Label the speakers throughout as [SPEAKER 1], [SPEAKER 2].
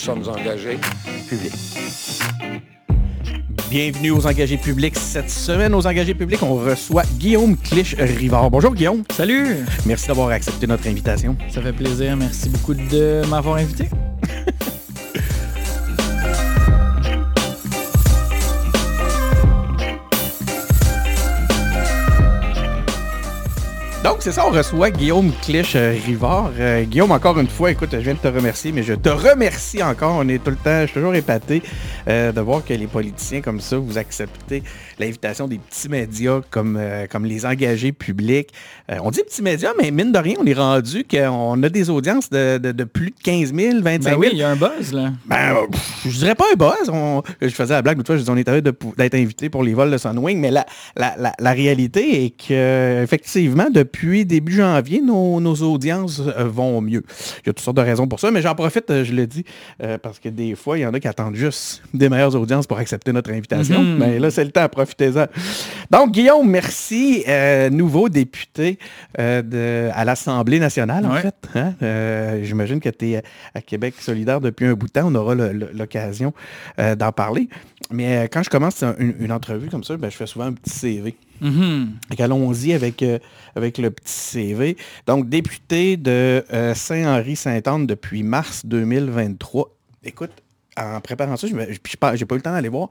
[SPEAKER 1] sommes engagés publics.
[SPEAKER 2] Bienvenue aux engagés publics. Cette semaine, aux engagés publics, on reçoit Guillaume Clich-Rivard. Bonjour Guillaume.
[SPEAKER 3] Salut.
[SPEAKER 2] Merci d'avoir accepté notre invitation.
[SPEAKER 3] Ça fait plaisir. Merci beaucoup de m'avoir invité.
[SPEAKER 2] Donc, c'est ça, on reçoit Guillaume Clich-Rivard. Euh, Guillaume, encore une fois, écoute, je viens de te remercier, mais je te remercie encore. On est tout le temps, je suis toujours épaté euh, de voir que les politiciens comme ça, vous acceptez l'invitation des petits médias comme, euh, comme les engagés publics. on dit petits médias, mais mine de rien, on est rendu qu'on a des audiences de, de, plus de 15 000, 25 000.
[SPEAKER 3] Ben oui, il y a un buzz, là.
[SPEAKER 2] Ben, je dirais pas un buzz. je faisais la blague l'autre fois, je disais on est heureux d'être invité pour les vols de Sunwing, mais la, la, la, la réalité est que, effectivement, depuis depuis début janvier, nos, audiences euh, vont mieux. Il y a toutes sortes de raisons pour ça, mais j'en profite, euh, je le dis, euh, parce que des fois, il y en a qui attendent juste des meilleures audiences pour accepter notre invitation. Mhm. Mais là, c'est le temps, profitez-en. Donc, Guillaume, merci, nouveau député à l'Assemblée nationale, en fait. Hein. J'imagine que tu es à Québec solidaire depuis un bout de temps. On aura l'occasion d'en parler. Mais quand je commence une, entrevue comme ça, ben, je fais souvent un petit CV. Mm-hmm. Allons-y avec, euh, avec le petit CV. Donc, député de euh, Saint-Henri-Saint-Anne depuis mars 2023. Écoute, en préparant ça, je n'ai pas eu le temps d'aller voir.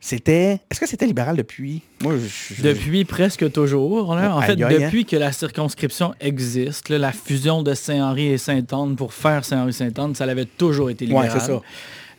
[SPEAKER 2] C'était. Est-ce que c'était libéral depuis?
[SPEAKER 3] Moi, Depuis presque toujours. En fait, depuis que la circonscription existe, la fusion de Saint-Henri et Saint-Anne pour faire Saint-Henri-Saint-Anne, ça avait toujours été libéral.
[SPEAKER 2] Oui, c'est ça.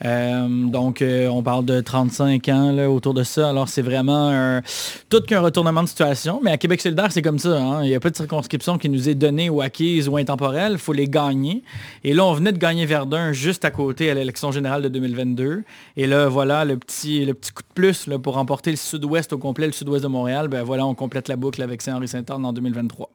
[SPEAKER 3] Euh, donc, euh, on parle de 35 ans là, autour de ça. Alors, c'est vraiment tout qu'un retournement de situation. Mais à Québec solidaire, c'est comme ça. Hein. Il n'y a pas de circonscription qui nous est donnée ou acquise ou intemporelle. Il faut les gagner. Et là, on venait de gagner Verdun juste à côté à l'élection générale de 2022. Et là, voilà, le petit, le petit coup de plus là, pour remporter le sud-ouest au complet, le sud-ouest de Montréal. Ben voilà, on complète la boucle avec Saint-Henri-Saint-Anne en 2023.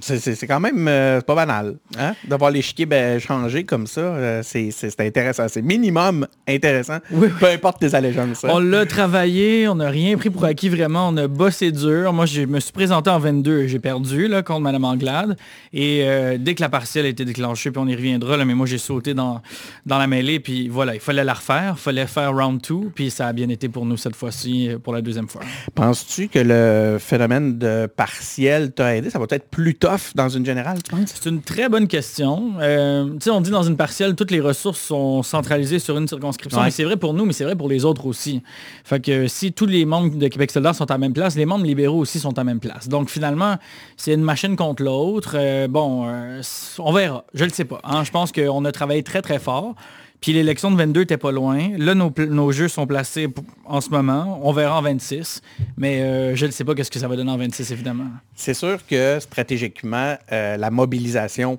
[SPEAKER 2] C'est quand même euh, pas banal. Hein? D'avoir l'échiquier ben, changé comme ça, euh, c'est intéressant. C'est minimum intéressant, peu importe tes allégeances.
[SPEAKER 3] Hein. On l'a travaillé, on n'a rien pris pour acquis vraiment, on a bossé dur. Moi, je me suis présenté en 22, j'ai perdu là, contre Mme Anglade. Et euh, dès que la partielle a été déclenchée, puis on y reviendra, là, mais moi j'ai sauté dans, dans la mêlée, puis voilà, il fallait la refaire, il fallait faire round 2, puis ça a bien été pour nous cette fois-ci, pour la deuxième fois.
[SPEAKER 2] Penses-tu que le phénomène de partielle t'a aidé? Ça va être plus tough dans une générale, tu penses?
[SPEAKER 3] C'est une très bonne question. Euh, tu sais, on dit dans une partielle, toutes les ressources sont centralisées sur une circonscription. c'est vrai pour nous, mais c'est vrai pour les autres aussi. Fait que si tous les membres de Québec solidaire sont à la même place, les membres libéraux aussi sont à la même place. Donc finalement, c'est une machine contre l'autre. Euh, bon, euh, on verra. Je ne le sais pas. Hein. Je pense qu'on a travaillé très, très fort. Puis l'élection de 22 était pas loin. Là, nos, jeux sont placés en ce moment. On verra en 26. Mais euh, je ne sais pas qu'est-ce que ça va donner en 26, évidemment.
[SPEAKER 2] C'est sûr que stratégiquement, euh, la mobilisation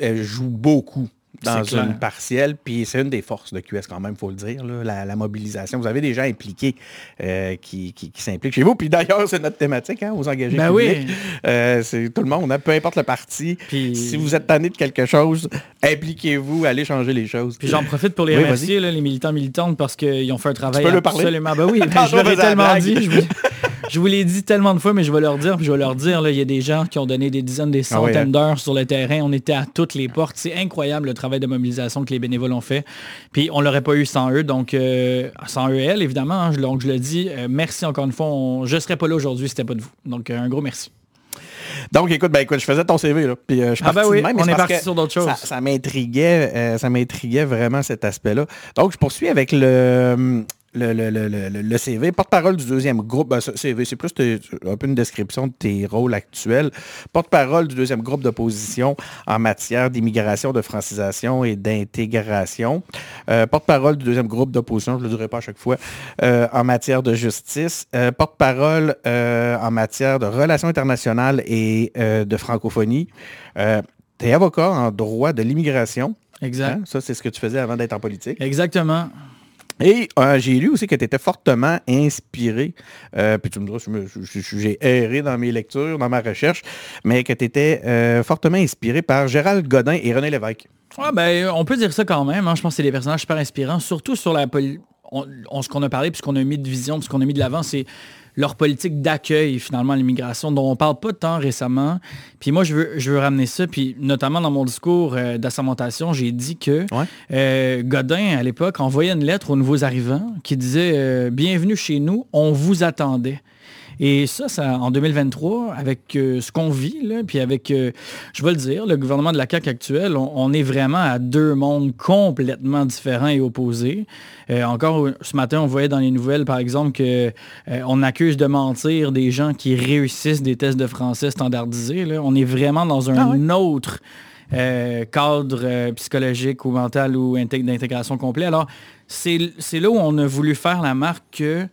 [SPEAKER 2] joue beaucoup dans une partielle. Puis c'est une des forces de QS quand même, il faut le dire, la, mobilisation. Vous avez des gens impliqués euh, qui, s'impliquent chez vous. Puis d'ailleurs, c'est notre thématique, hein, aux engagés ben publics. Oui. Euh, c'est tout le monde, hein, peu importe le parti. Si vous êtes tanné de quelque chose, impliquez-vous, allez changer les choses.
[SPEAKER 3] Puis j'en profite pour les remercier, les militants militantes, parce qu'ils ont fait un travail tu peux absolument... Ben oui,
[SPEAKER 2] je
[SPEAKER 3] leur ai tellement dit. Je vous, l'ai dit tellement de fois, mais je vais leur dire, puis je vais leur dire, il y a des gens qui ont donné des dizaines, des ah centaines hein. d'heures sur le terrain. On était à toutes les portes. C'est incroyable le travail de mobilisation que les bénévoles ont fait. Puis on l'aurait pas eu sans eux, donc euh, sans eux et elles, évidemment. Hein, donc je le dis, euh, merci encore une fois. je ne serais pas là aujourd'hui si c'était pas de vous. Donc euh, un gros merci.
[SPEAKER 2] Donc, écoute, ben, écoute, je faisais ton CV, là, puis je
[SPEAKER 3] ah ben oui, on est parti sur d'autres choses.
[SPEAKER 2] Ça, ça m'intriguait, ça m'intriguait vraiment cet aspect-là. Donc, je poursuis avec le, le, CV, porte-parole du deuxième groupe, ben, CV, c'est plus un peu une description de tes rôles actuels. Porte-parole du deuxième groupe d'opposition en matière d'immigration, de francisation et d'intégration. Euh, porte-parole du deuxième groupe d'opposition, je ne le dirai pas à chaque fois, euh, en matière de justice. Euh, porte-parole en matière de relations internationales et de francophonie. tu es avocat en droit de l'immigration.
[SPEAKER 3] Exact. Hein?
[SPEAKER 2] Ça, c'est ce que tu faisais avant d'être en politique.
[SPEAKER 3] Exactement.
[SPEAKER 2] Et euh, j'ai lu aussi que tu étais fortement inspiré, euh, puis tu me diras, j'ai erré dans mes lectures, dans ma recherche, mais que tu étais euh, fortement inspiré par Gérald Godin et René Lévesque.
[SPEAKER 3] ben, on peut dire ça quand même. Hein. Je pense que c'est des personnages super inspirants, surtout sur la, ce qu'on a parlé, puis ce qu'on a mis de vision, puis ce qu'on a mis de l'avant, c'est leur politique d'accueil finalement à l'immigration, dont on parle pas temps récemment. Puis moi, je veux, je veux ramener ça, puis notamment dans mon discours euh, d'assermentation, j'ai dit que euh, Godin, à l'époque, envoyait une lettre aux nouveaux arrivants qui disait euh, Bienvenue chez nous, on vous attendait ». Et ça, ça en 2023, avec euh, ce qu'on vit, là, puis avec, euh, je vais le dire, le gouvernement de la CAQ actuel, on, est vraiment à deux mondes complètement différents et opposés. Euh, encore ce matin, on voyait dans les nouvelles, par exemple, qu'on accuse de mentir des gens qui réussissent des tests de français standardisés. Là. On est vraiment dans un ah autre cadre psychologique ou mental ou d'intégration complet. Alors, c'est là où on a voulu faire la marque que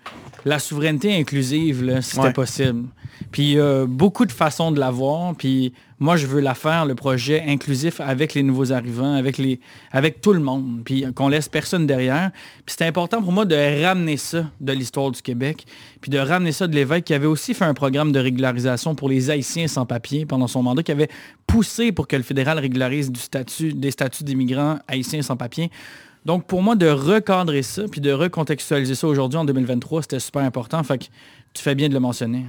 [SPEAKER 3] la souveraineté inclusive, c'était possible. Puis il y a beaucoup de façons de l'avoir. Puis moi, je veux la faire, le projet inclusif avec les nouveaux arrivants, avec, les, avec tout le monde. Puis qu'on laisse personne derrière. Puis c'est important pour moi de ramener ça de l'histoire du Québec. Puis de ramener ça de l'évêque qui avait aussi fait un programme de régularisation pour les Haïtiens sans papier pendant son mandat, qui avait poussé pour que le fédéral régularise du statut, des statuts d'immigrants haïtiens sans papier. Donc, pour moi, de recadrer ça, puis de recontextualiser ça aujourd'hui en 2023, c'était super important. Fait que tu fais bien de le mentionner.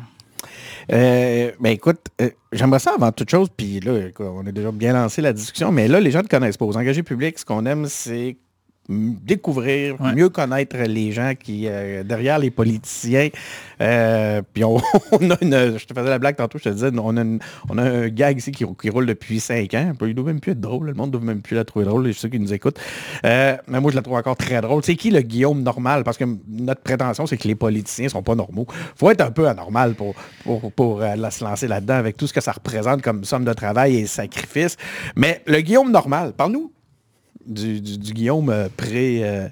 [SPEAKER 2] Euh, ben écoute, euh, j'aimerais ça avant toute chose, puis là, on a déjà bien lancé la discussion, mais là, les gens ne connaissent pas. Aux engagés publics, ce qu'on aime, c'est découvrir, mieux connaître les gens qui, euh, derrière les politiciens. Euh, puis on, a une, je te faisais la blague tantôt, je te disais, on a, on a un gag ici qui, roule depuis cinq ans. Il doit même plus être drôle, le monde ne doit même plus la trouver drôle, ceux qui nous écoutent. Euh, mais moi, je la trouve encore très drôle. C'est qui le Guillaume normal? Parce que notre prétention, c'est que les politiciens sont pas normaux. faut être un peu anormal pour, pour, pour se lancer là-dedans avec tout ce que ça représente comme somme de travail et sacrifice. Mais le Guillaume normal, parle-nous du, Guillaume euh, pré... Euh,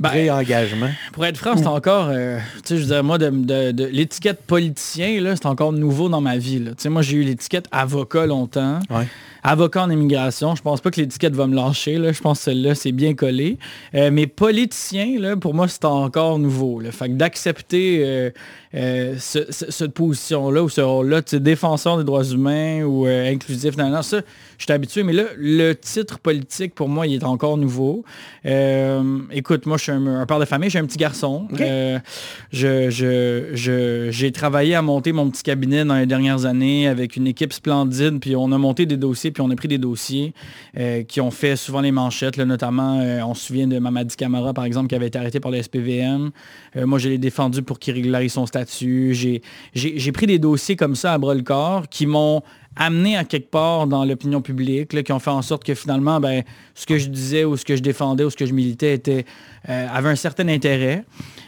[SPEAKER 2] ben, engagement
[SPEAKER 3] pour être franc, c'est encore, euh, tu sais, je veux moi, de, l'étiquette politicien, là, c'est encore nouveau dans ma vie. Tu sais, moi, j'ai eu l'étiquette avocat longtemps. Avocat en immigration, je pense pas que l'étiquette va me lâcher. Là. Je pense que celle-là, c'est bien collé. mais politicien, là, pour moi, c'est encore nouveau. Là. Fait que d'accepter euh, cette position-là ou ce rôle-là, défenseur des droits humains ou euh, inclusif, non, non, ça, je suis habitué, mais là, le titre politique, pour moi, il est encore nouveau. Euh, écoute, moi, je suis un, père de famille, j'ai un petit garçon. j'ai je, travaillé à monter mon petit cabinet dans les dernières années avec une équipe splendide, puis on a monté des dossiers, puis on a pris des dossiers qui ont fait souvent les manchettes, notamment, on se souvient de Mamadi Camara, par exemple, qui avait été arrêté par le SPVM. moi, je l'ai défendu pour qu'il régularise son statut j'ai pris des dossiers comme ça à bras-le-corps qui m'ont amené à quelque part dans l'opinion publique, qui ont fait en sorte que finalement, ben, ce que je disais ou ce que je défendais ou ce que je militais euh, avait un certain intérêt.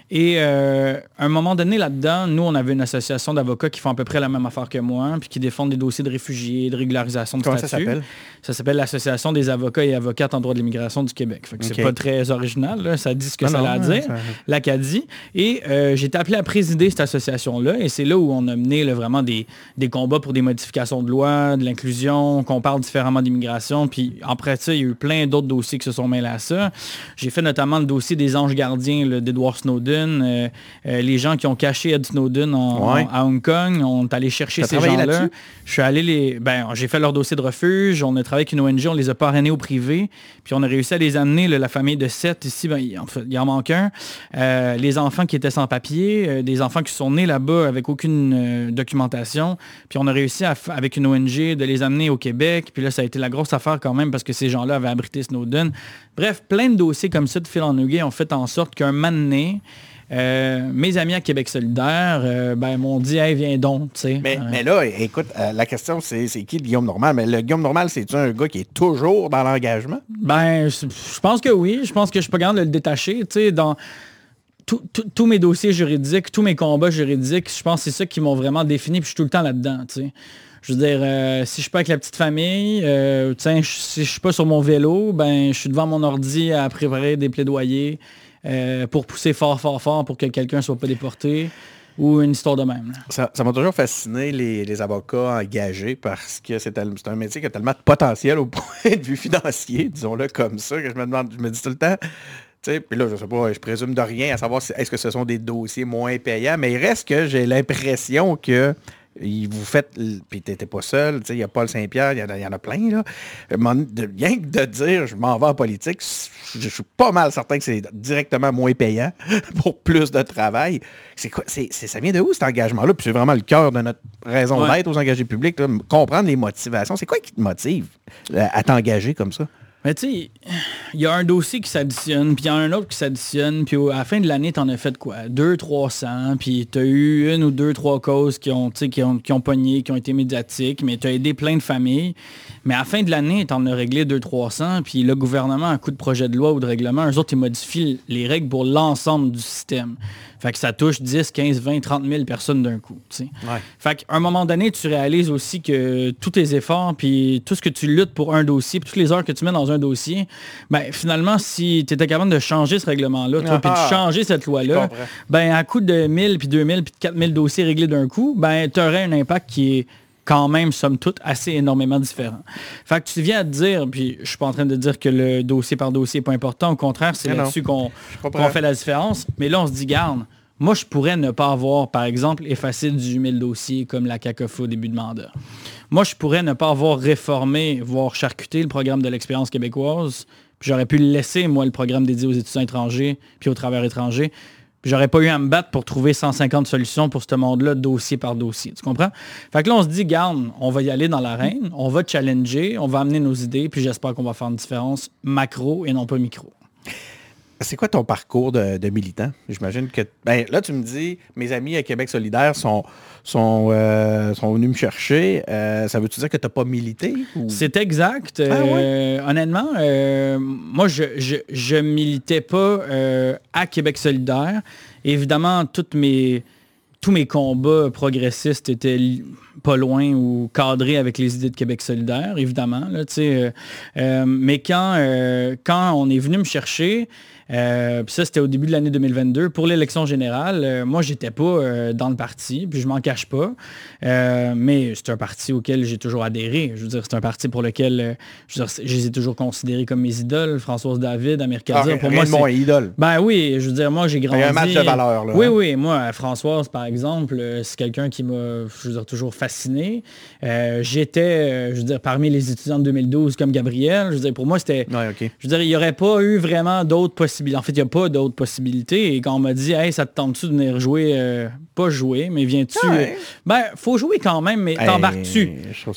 [SPEAKER 3] Et euh, à un moment donné là-dedans, nous, on avait une association d'avocats qui font à peu près la même affaire que moi, puis qui défendent des dossiers de réfugiés, de régularisation de
[SPEAKER 2] Comment ça s'appelle?
[SPEAKER 3] Ça s'appelle l'Association des avocats et avocates en droit de l'immigration du Québec. C'est pas très original, ça dit ce que ça a à dire, l'Acadie. Et euh, j'ai été appelé à présider cette association-là, et c'est là où on a mené vraiment des, des, combats pour des modifications de loi, de l'inclusion, qu'on parle différemment d'immigration, puis après ça, il y a eu plein d'autres dossiers qui se sont mêlés à ça. J'ai fait notamment le dossier des anges gardiens d'Edward Snowden, euh, euh, les gens qui ont caché Ed Snowden à Hong Kong, on est allé chercher ces gens-là. Je suis allé les. Ben, j'ai fait leur dossier de refuge, on a travaillé avec une ONG, on les a parrainés au privé, puis on a réussi à les amener, la famille de sept ici, ben, il, en, il, en, manque un. Euh, les enfants qui étaient sans papier, des enfants qui sont nés là-bas avec aucune documentation, puis on a réussi avec une ONG de les amener au Québec, puis là, ça a été la grosse affaire quand même parce que ces gens-là avaient abrité Snowden. Bref, plein de dossiers comme ça de fil en aiguille ont fait en sorte qu'un donné, euh, mes amis à Québec solidaire euh, ben, m'ont dit hey, viens donc.
[SPEAKER 2] Mais, mais, là, écoute, euh, la question, c'est qui le Guillaume Normal? Mais le Guillaume Normal, c'est un gars qui est toujours dans l'engagement?
[SPEAKER 3] Ben, je pense que oui. Je pense que je suis pas capable de le détacher. Dans tous mes dossiers juridiques, tous mes combats juridiques, je pense que c'est ça qui m'ont vraiment défini, puis je suis tout le temps là-dedans. Je veux dire, si je suis pas avec la petite famille, si je suis pas sur mon vélo, ben je suis devant mon ordi à préparer des plaidoyers, euh, pour pousser fort, fort, fort pour que quelqu'un ne soit pas déporté ou une histoire de même.
[SPEAKER 2] Ça m'a toujours fasciné les, avocats engagés parce que c'est un métier qui a tellement de potentiel au point de vue financier, disons-le comme ça, que je me demande, je me dis tout le temps, puis là, je sais pas, je présume de rien à savoir est-ce que ce sont des dossiers moins payants, mais il reste que j'ai l'impression que il vous faites, puis t'étais pas seul, il y a Paul Saint-Pierre, il y, en a plein, là. De, rien que de dire, je m'en vais en politique, je suis pas mal certain que c'est directement moins payant pour plus de travail. C'est quoi, c'est, ça vient de où cet engagement-là? Puis c'est vraiment le cœur de notre raison d'être aux engagés publics, comprendre les motivations. C'est quoi qui te motive euh, à t'engager comme ça?
[SPEAKER 3] Mais tu sais, il y a un dossier qui s'additionne, puis il y en a un autre qui s'additionne, puis à la fin de l'année, tu en as fait quoi? 200, 300, puis tu as eu une ou deux, trois causes qui ont, qui ont, qui ont pogné, qui ont été médiatiques, mais tu as aidé plein de familles. Mais à la fin de l'année, tu en as réglé 200, 300, puis le gouvernement, à coup de projet de loi ou de règlement, eux autres, ils modifient les règles pour l'ensemble du système. Fait que ça touche 10, 15, 20, 30 000 personnes d'un coup. Ouais. Fait qu'à un moment donné, tu réalises aussi que tous tes efforts, puis tout ce que tu luttes pour un dossier, puis toutes les heures que tu mets dans un dossier, ben finalement, si tu étais capable de changer ce règlement-là, puis de ah. changer cette loi-là, ben à coup de 1000, puis 2000, puis 4000 dossiers réglés d'un coup, ben tu aurais un impact qui est quand même, somme toute, assez énormément différent. Fait que tu viens à te dire, puis je suis pas en train de dire que le dossier par dossier n'est pas important, au contraire, c'est là-dessus qu'on fait la différence. Mais là, on se dit, garde, moi, je pourrais ne pas avoir, par exemple, effacé du 1000 dossiers comme la CACOFA au début de mandat. Moi, je pourrais ne pas avoir réformé, voire charcuté le programme de l'expérience québécoise. J'aurais pu laisser, moi, le programme dédié aux étudiants étrangers, puis aux travailleurs étrangers. J'aurais pas eu à me battre pour trouver 150 solutions pour ce monde-là, dossier par dossier. Tu comprends? Fait que là, on se dit, garde, on va y aller dans l'arène, on va challenger, on va amener nos idées, puis j'espère qu'on va faire une différence macro et non pas micro.
[SPEAKER 2] C'est quoi ton parcours de, militant? J'imagine que. Ben, là, tu me dis, mes amis à Québec solidaire sont, sont, euh, sont venus me chercher. Euh, ça veut-tu dire que tu n'as pas milité?
[SPEAKER 3] C'est exact. Ah euh, honnêtement, moi, je, je, militais pas à Québec solidaire. Évidemment, toutes mes, tous mes combats progressistes étaient pas loin ou cadrés avec les idées de Québec solidaire, évidemment. Là, mais quand, quand on est venu me chercher, euh, puis ça, c'était au début de l'année 2022. Pour l'élection générale, euh, moi, j'étais pas euh, dans le parti, puis je m'en cache pas. mais c'est un parti auquel j'ai toujours adhéré. Je veux dire, c'est un parti pour lequel je, les ai toujours considérés comme mes idoles. Françoise David, Amir ah,
[SPEAKER 2] pour moi, c'est mon idole.
[SPEAKER 3] Ben oui, je veux dire, moi, j'ai grandi. Il y
[SPEAKER 2] a un match de valeur, là.
[SPEAKER 3] Oui, hein. oui. Moi, Françoise, par exemple, c'est quelqu'un qui m'a, je veux dire, toujours fasciné. j'étais, je veux dire, parmi les étudiants de 2012 comme Gabriel. Je veux dire, pour moi, c'était...
[SPEAKER 2] Ouais,
[SPEAKER 3] Je veux dire, il n'y aurait pas eu vraiment d'autres possibilités en fait, il n'y a pas d'autres possibilités. Et quand on m'a dit, hey, ça te tente-tu de venir jouer, euh, pas jouer, mais viens-tu... Euh, ben, faut jouer quand même, mais t'embarques-tu?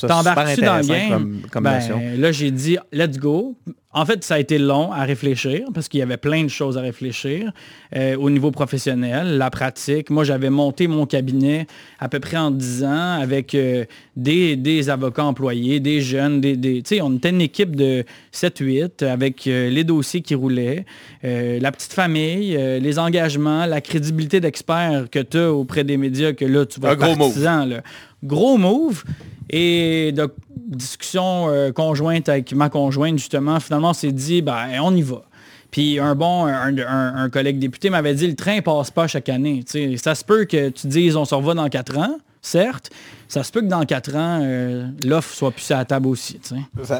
[SPEAKER 3] T'embarques-tu dans le game? ben, là, j'ai dit, let's go. En fait, ça a été long à réfléchir parce qu'il y avait plein de choses à réfléchir euh, au niveau professionnel, la pratique. Moi, j'avais monté mon cabinet à peu près en 10 ans avec euh, des, avocats employés, des jeunes, des, des on était une équipe de 7-8 avec euh, les dossiers qui roulaient, la petite famille, les engagements, la crédibilité d'expert que tu as auprès des médias que là, tu vas être partisan. Là. Gros move. Et de discussion euh, conjointe avec ma conjointe, justement, finalement, on s'est dit, ben, on y va. Puis un bon, un, collègue député m'avait dit, le train passe pas chaque année. ça se peut que tu dises, on se revoit dans quatre ans certes. Ça se peut que dans quatre ans, euh, l'offre soit plus à la table aussi.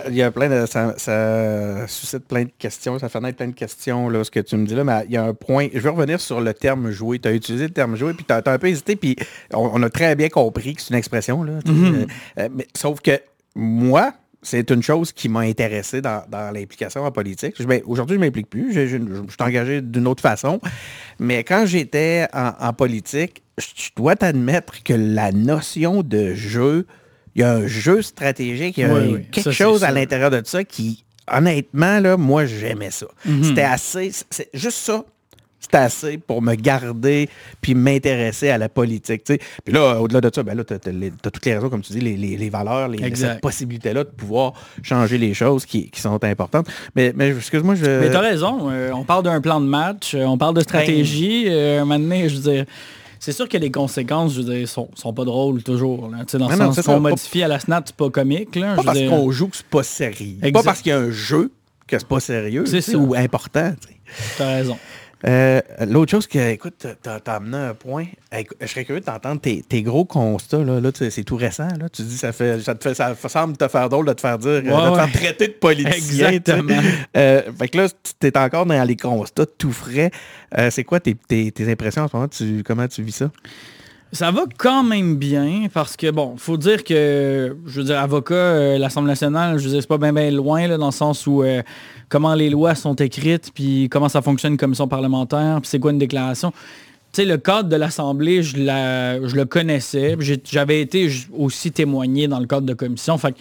[SPEAKER 2] il y a plein de. Ça, suscite plein de questions, ça fait naître plein de questions, là, ce que tu me dis là, mais il y a un point. Je veux revenir sur le terme jouer. Tu as utilisé le terme jouer, puis tu as, un peu hésité, puis on, a très bien compris que c'est une expression. Là, mm-hmm. euh, euh, mais, sauf que moi, c'est une chose qui m'a intéressé dans, l'implication en politique. Aujourd'hui, je ne m'implique plus. Je, suis engagé d'une autre façon. Mais quand j'étais en, politique, je dois t'admettre que la notion de jeu, il y a un jeu stratégique, il y a quelque chose à l'intérieur de ça qui, honnêtement, là, moi, j'aimais ça. Mhm. C'était assez... C'est juste ça c'est assez pour me garder puis m'intéresser à la politique. Puis là, au-delà de ça, ben là, tu as, toutes les raisons, comme tu dis, les, valeurs, les, cette possibilité-là de pouvoir changer les choses qui, sont importantes. Mais, mais excuse-moi, je...
[SPEAKER 3] Mais tu as raison. Euh, on parle d'un plan de match, euh, on parle de stratégie. Ben... Euh, maintenant, je veux dire... C'est sûr que les conséquences, je veux dire, sont, sont pas drôles toujours. Là. Dans le sens qu'on modifie à la snap, c'est pas comique. Là,
[SPEAKER 2] pas parce qu'on joue que c'est pas sérieux. Pas parce qu'il y a un jeu que c'est pas sérieux ou important.
[SPEAKER 3] Tu as raison.
[SPEAKER 2] Euh, l'autre chose que, écoute, t'as amené un point. je serais curieux de t'entendre tes, gros constats. Là, là c'est tout récent. Là. Tu dis ça fait ça te fait ça semble te faire drôle de te faire dire, de te faire traiter de politicien.
[SPEAKER 3] Exactement.
[SPEAKER 2] Euh, fait que là, tu es encore dans les constats tout frais. Euh, c'est quoi tes, tes, impressions en ce moment? Tu, comment tu vis ça?
[SPEAKER 3] Ça va quand même bien parce que, bon, faut dire que, je veux dire, avocat, euh, l'Assemblée nationale, je veux dire, c'est pas bien bien loin, là, dans le sens où euh, comment les lois sont écrites, puis comment ça fonctionne une commission parlementaire, puis c'est quoi une déclaration. Tu sais, le cadre de l'Assemblée, je, la, je le connaissais. J'avais été aussi témoigné dans le cadre de commission. Fait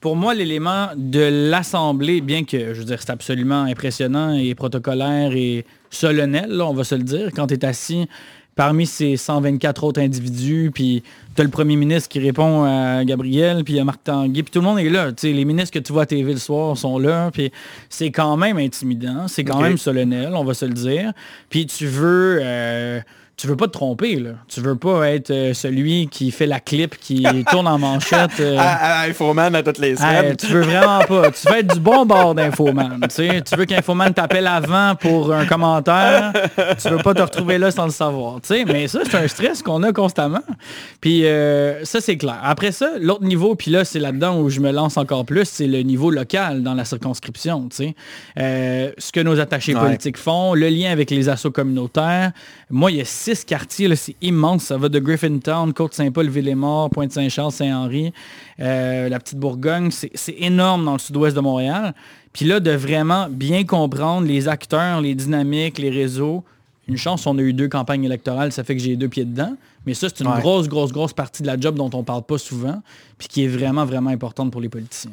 [SPEAKER 3] pour moi, l'élément de l'Assemblée, bien que, je veux dire, c'est absolument impressionnant et protocolaire et solennel, on va se le dire, quand tu es assis parmi ces 124 autres individus, puis tu as le premier ministre qui répond à Gabriel, puis a Marc Tanguay, puis tout le monde est là. Les ministres que tu vois à TV le soir sont là, puis c'est quand même intimidant, c'est quand même solennel, on va se le dire. Puis tu veux... euh, tu veux pas te tromper, là. Tu veux pas être euh, celui qui fait la clip, qui tourne en manchette. euh,
[SPEAKER 2] À, à Infoman à toutes les semaines.
[SPEAKER 3] Hey, tu veux vraiment pas. Tu veux être du bon bord d'Infoman. Tu, sais. tu veux qu'Infoman t'appelle avant pour un commentaire. Tu veux pas te retrouver là sans le savoir. tu sais. Mais ça, c'est un stress qu'on a constamment. Puis euh, ça, c'est clair. Après ça, l'autre niveau, puis là, c'est là-dedans où je me lance encore plus, c'est le niveau local dans la circonscription. tu sais. Euh, ce que nos attachés
[SPEAKER 2] Ouais.
[SPEAKER 3] politiques font, le lien avec les assos communautaires. Moi, il y a six quartiers, c'est immense. Ça va de Griffintown, Côte-Saint-Paul, Villemort, Pointe-Saint-Charles, Saint-Henri, euh, la petite Bourgogne. C'est énorme dans le sud-ouest de Montréal. Puis là, de vraiment bien comprendre les acteurs, les dynamiques, les réseaux. Une chance, on a eu deux campagnes électorales, ça fait que j'ai deux pieds dedans. Mais ça, c'est une
[SPEAKER 2] Ouais.
[SPEAKER 3] grosse, grosse, grosse partie de la job dont on parle pas souvent, puis qui est vraiment, vraiment importante pour les politiciens.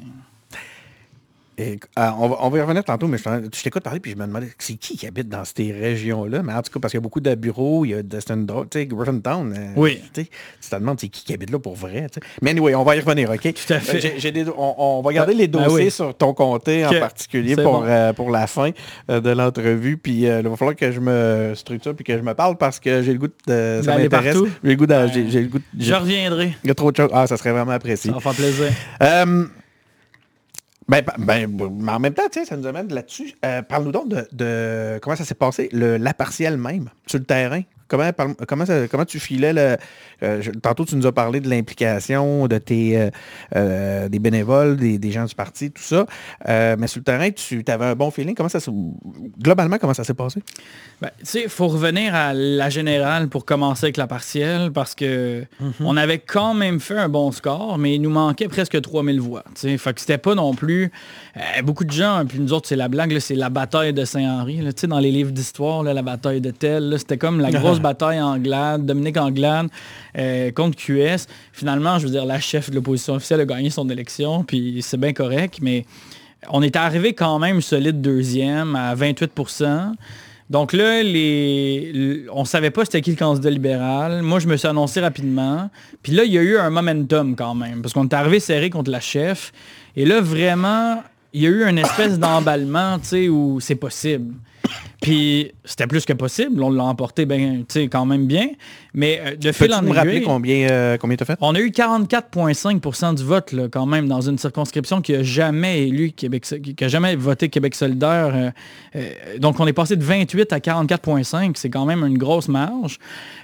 [SPEAKER 2] Et, euh, on, va, on va y revenir tantôt, mais je, t'écoute parler puis je me demandais c'est qui qui habite dans ces régions-là? Mais en tout cas, parce qu'il y a beaucoup de bureaux, il y a Destin Dog, tu sais, Griffintown. euh,
[SPEAKER 3] Oui.
[SPEAKER 2] Tu te demandes c'est qui qui habite là pour vrai. Mais anyway, on va y revenir, OK?
[SPEAKER 3] Tout à fait.
[SPEAKER 2] Euh, des- on, on va garder les
[SPEAKER 3] Ben
[SPEAKER 2] dossiers
[SPEAKER 3] oui.
[SPEAKER 2] sur ton comté en particulier pour,
[SPEAKER 3] bon.
[SPEAKER 2] euh, pour la fin euh, de l'entrevue. Puis il va falloir que je me structure puis que je me parle parce que j'ai le goût de... Ça m'intéresse. J'ai le goût de... j'ai- le goût de-
[SPEAKER 3] Je reviendrai.
[SPEAKER 2] Il y a trop de choses. Ah, ça serait vraiment apprécié.
[SPEAKER 3] Ça va faire plaisir.
[SPEAKER 2] Ben, ben, mais en même temps, ça nous amène là-dessus. Euh, Parle-nous donc de, de comment ça s'est passé, le, la partielle même, sur le terrain. Comment, parle- comment, ça- comment tu filais le. euh, je- tantôt, tu nous as parlé de l'implication de tes euh, euh, des bénévoles, des, des gens du parti, tout ça. Mais sur le terrain, tu avais un bon feeling. Comment ça Globalement, comment ça s'est passé?
[SPEAKER 3] Ben, tu sais, il faut revenir à la générale pour commencer avec la partielle parce que on avait quand même fait un bon score, mais il nous manquait presque 3000 voix. tu sais. Fait que c'était pas non plus... beaucoup de gens, puis nous autres, c'est la blague, c'est la bataille de Saint-Henri. Dans les livres d'histoire, la bataille de Tel, c'était comme la grosse bataille Anglade, Dominique Anglade euh, contre QS. Finalement, je veux dire, la chef de l'opposition officielle a gagné son élection, puis c'est bien correct, mais on est arrivé quand même solide deuxième à 28% donc là, les, l- on savait pas c'était qui le candidat libéral. Moi, je me suis annoncé rapidement. Puis là, il y a eu un momentum quand même, parce qu'on est arrivé serré contre la chef. Et là, vraiment, il y a eu une espèce d'emballement, tu sais, où c'est possible. Puis c'était plus que possible. On l'a emporté ben, quand même bien. Mais euh, de fil en
[SPEAKER 2] me rappeler
[SPEAKER 3] aiguille...
[SPEAKER 2] combien, euh, combien tu as fait?
[SPEAKER 3] On a eu 44,5% du vote là, quand même dans une circonscription qui a jamais élu Québec, qui a jamais voté Québec solidaire. euh, euh, donc on est passé de 28 à 44,5, c'est quand même une grosse marge.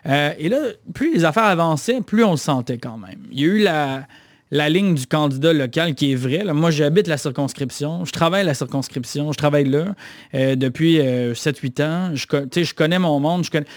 [SPEAKER 3] Et là, plus les affaires avançaient, plus on le sentait quand même. Il y a eu la, la ligne du candidat local qui est vraie. Moi, j'habite la circonscription, je travaille la circonscription, je travaille là euh, depuis euh, 7-8 ans. Je, je connais mon monde, je connais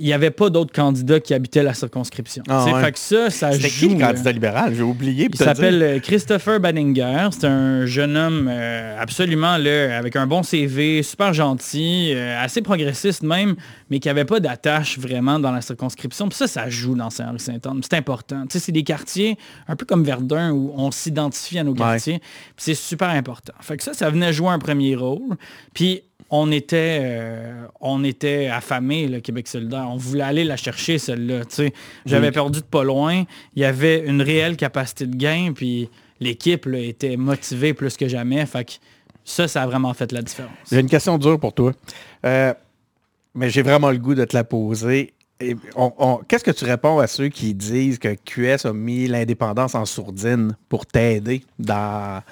[SPEAKER 3] il n'y avait pas d'autres candidats qui habitaient la circonscription.
[SPEAKER 2] Ah ouais.
[SPEAKER 3] Fait que ça, ça
[SPEAKER 2] C'était
[SPEAKER 3] joue.
[SPEAKER 2] qui le candidat libéral? J'ai oublié.
[SPEAKER 3] Il s'appelle euh, Christopher Banninger. C'est un jeune homme euh, absolument là, avec un bon CV, super gentil, euh, assez progressiste même, mais qui n'avait pas d'attache vraiment dans la circonscription. Puis ça, ça joue dans Saint-Henri-Saint-Anne. C'est important. Tu sais, c'est des quartiers un peu comme Verdun où on s'identifie à nos quartiers. C'est super important. Fait que ça, ça venait jouer un premier rôle. Puis on était, euh, on était affamés, le Québec solidaire. On voulait aller la chercher, celle-là. J'avais perdu de pas loin. Il y avait une réelle capacité de gain, puis l'équipe était motivée plus que jamais. Fait que ça, ça a vraiment fait la différence.
[SPEAKER 2] J'ai une question dure pour toi. Euh, mais j'ai vraiment le goût de te la poser. Qu'est-ce que tu réponds à ceux qui disent que QS a mis l'indépendance en sourdine pour t'aider dans,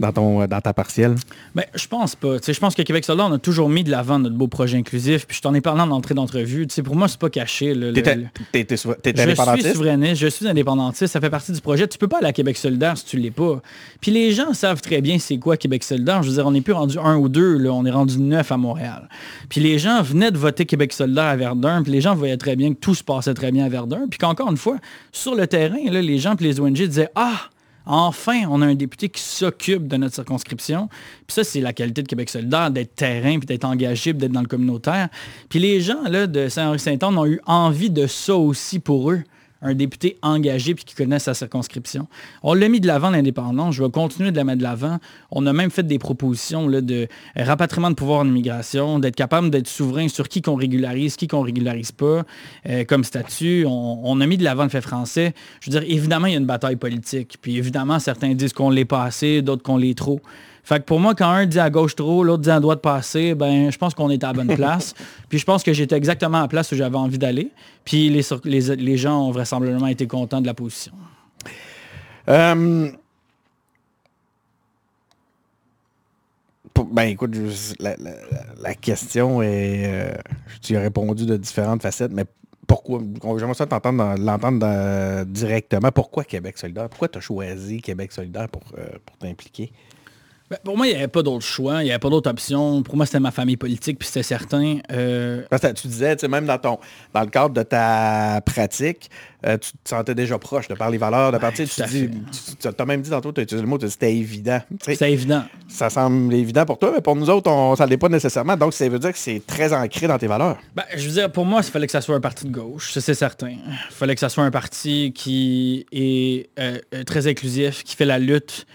[SPEAKER 2] dans, ton, dans ta partielle?
[SPEAKER 3] Ben, je pense pas. je pense que Québec solidaire, on a toujours mis de l'avant notre beau projet inclusif. Puis je t'en ai parlé en entrée d'entrevue. pour moi, c'est pas caché.
[SPEAKER 2] T'étais?
[SPEAKER 3] Je suis souverainiste, je suis indépendantiste. Ça fait partie du projet. Tu peux pas aller à Québec solidaire si tu l'es pas. Puis les gens savent très bien c'est quoi Québec solidaire. Je veux dire, on n'est plus rendu un ou deux. Là. On est rendu neuf à Montréal. Puis les gens venaient de voter Québec solidaire à Verdun. Puis les gens voyaient très bien que tout se passait très bien à Verdun. Puis qu'encore une fois, sur le terrain, là, les gens et les ONG disaient « Ah, Enfin, on a un député qui s'occupe de notre circonscription. Puis ça, c'est la qualité de Québec solidaire, d'être terrain, puis d'être engagé, d'être dans le communautaire. Puis les gens là, de Saint-Henri-Saint-Anne ont eu envie de ça aussi pour eux un député engagé puis qui connaît sa circonscription. On l'a mis de l'avant l'indépendance, je vais continuer de la mettre de l'avant. On a même fait des propositions là, de rapatriement de pouvoir en immigration, d'être capable d'être souverain sur qui qu'on régularise, qui qu'on régularise pas euh, comme statut. On, a mis de l'avant le fait français. Je veux dire, évidemment, il y a une bataille politique. Puis évidemment, certains disent qu'on l'est pas assez, d'autres qu'on l'est trop. Fait que pour moi, quand un dit à gauche trop, l'autre dit à droite passer, ben, je pense qu'on est à la bonne place. puis je pense que j'étais exactement à la place où j'avais envie d'aller. Puis les, les, gens ont vraisemblablement été contents de la position.
[SPEAKER 2] Euh, ben écoute, la, question est... Euh, tu as répondu de différentes facettes, mais pourquoi, j'aimerais ça t'entendre l'entendre directement. Pourquoi Québec solidaire? Pourquoi tu as choisi Québec solidaire pour, euh, pour t'impliquer?
[SPEAKER 3] Ben, pour moi, il n'y avait pas d'autre choix, il n'y avait pas d'autre option. Pour moi, c'était ma famille politique, puis c'était certain. Euh...
[SPEAKER 2] tu disais, même dans, ton, dans le cadre de ta pratique, euh, tu te sentais déjà proche de par les valeurs de partir. tu dis, tu as même dit tantôt, tu as utilisé le mot, c'était évident.
[SPEAKER 3] C'est évident.
[SPEAKER 2] Ça semble évident pour toi, mais pour nous autres, on, ça ne l'est pas nécessairement. Donc, ça veut dire que c'est très ancré dans tes valeurs.
[SPEAKER 3] Ben, je veux dire, pour moi, il fallait que ça soit un parti de gauche, ça c'est certain. Il fallait que ça soit un parti qui est euh, très inclusif, qui fait la lutte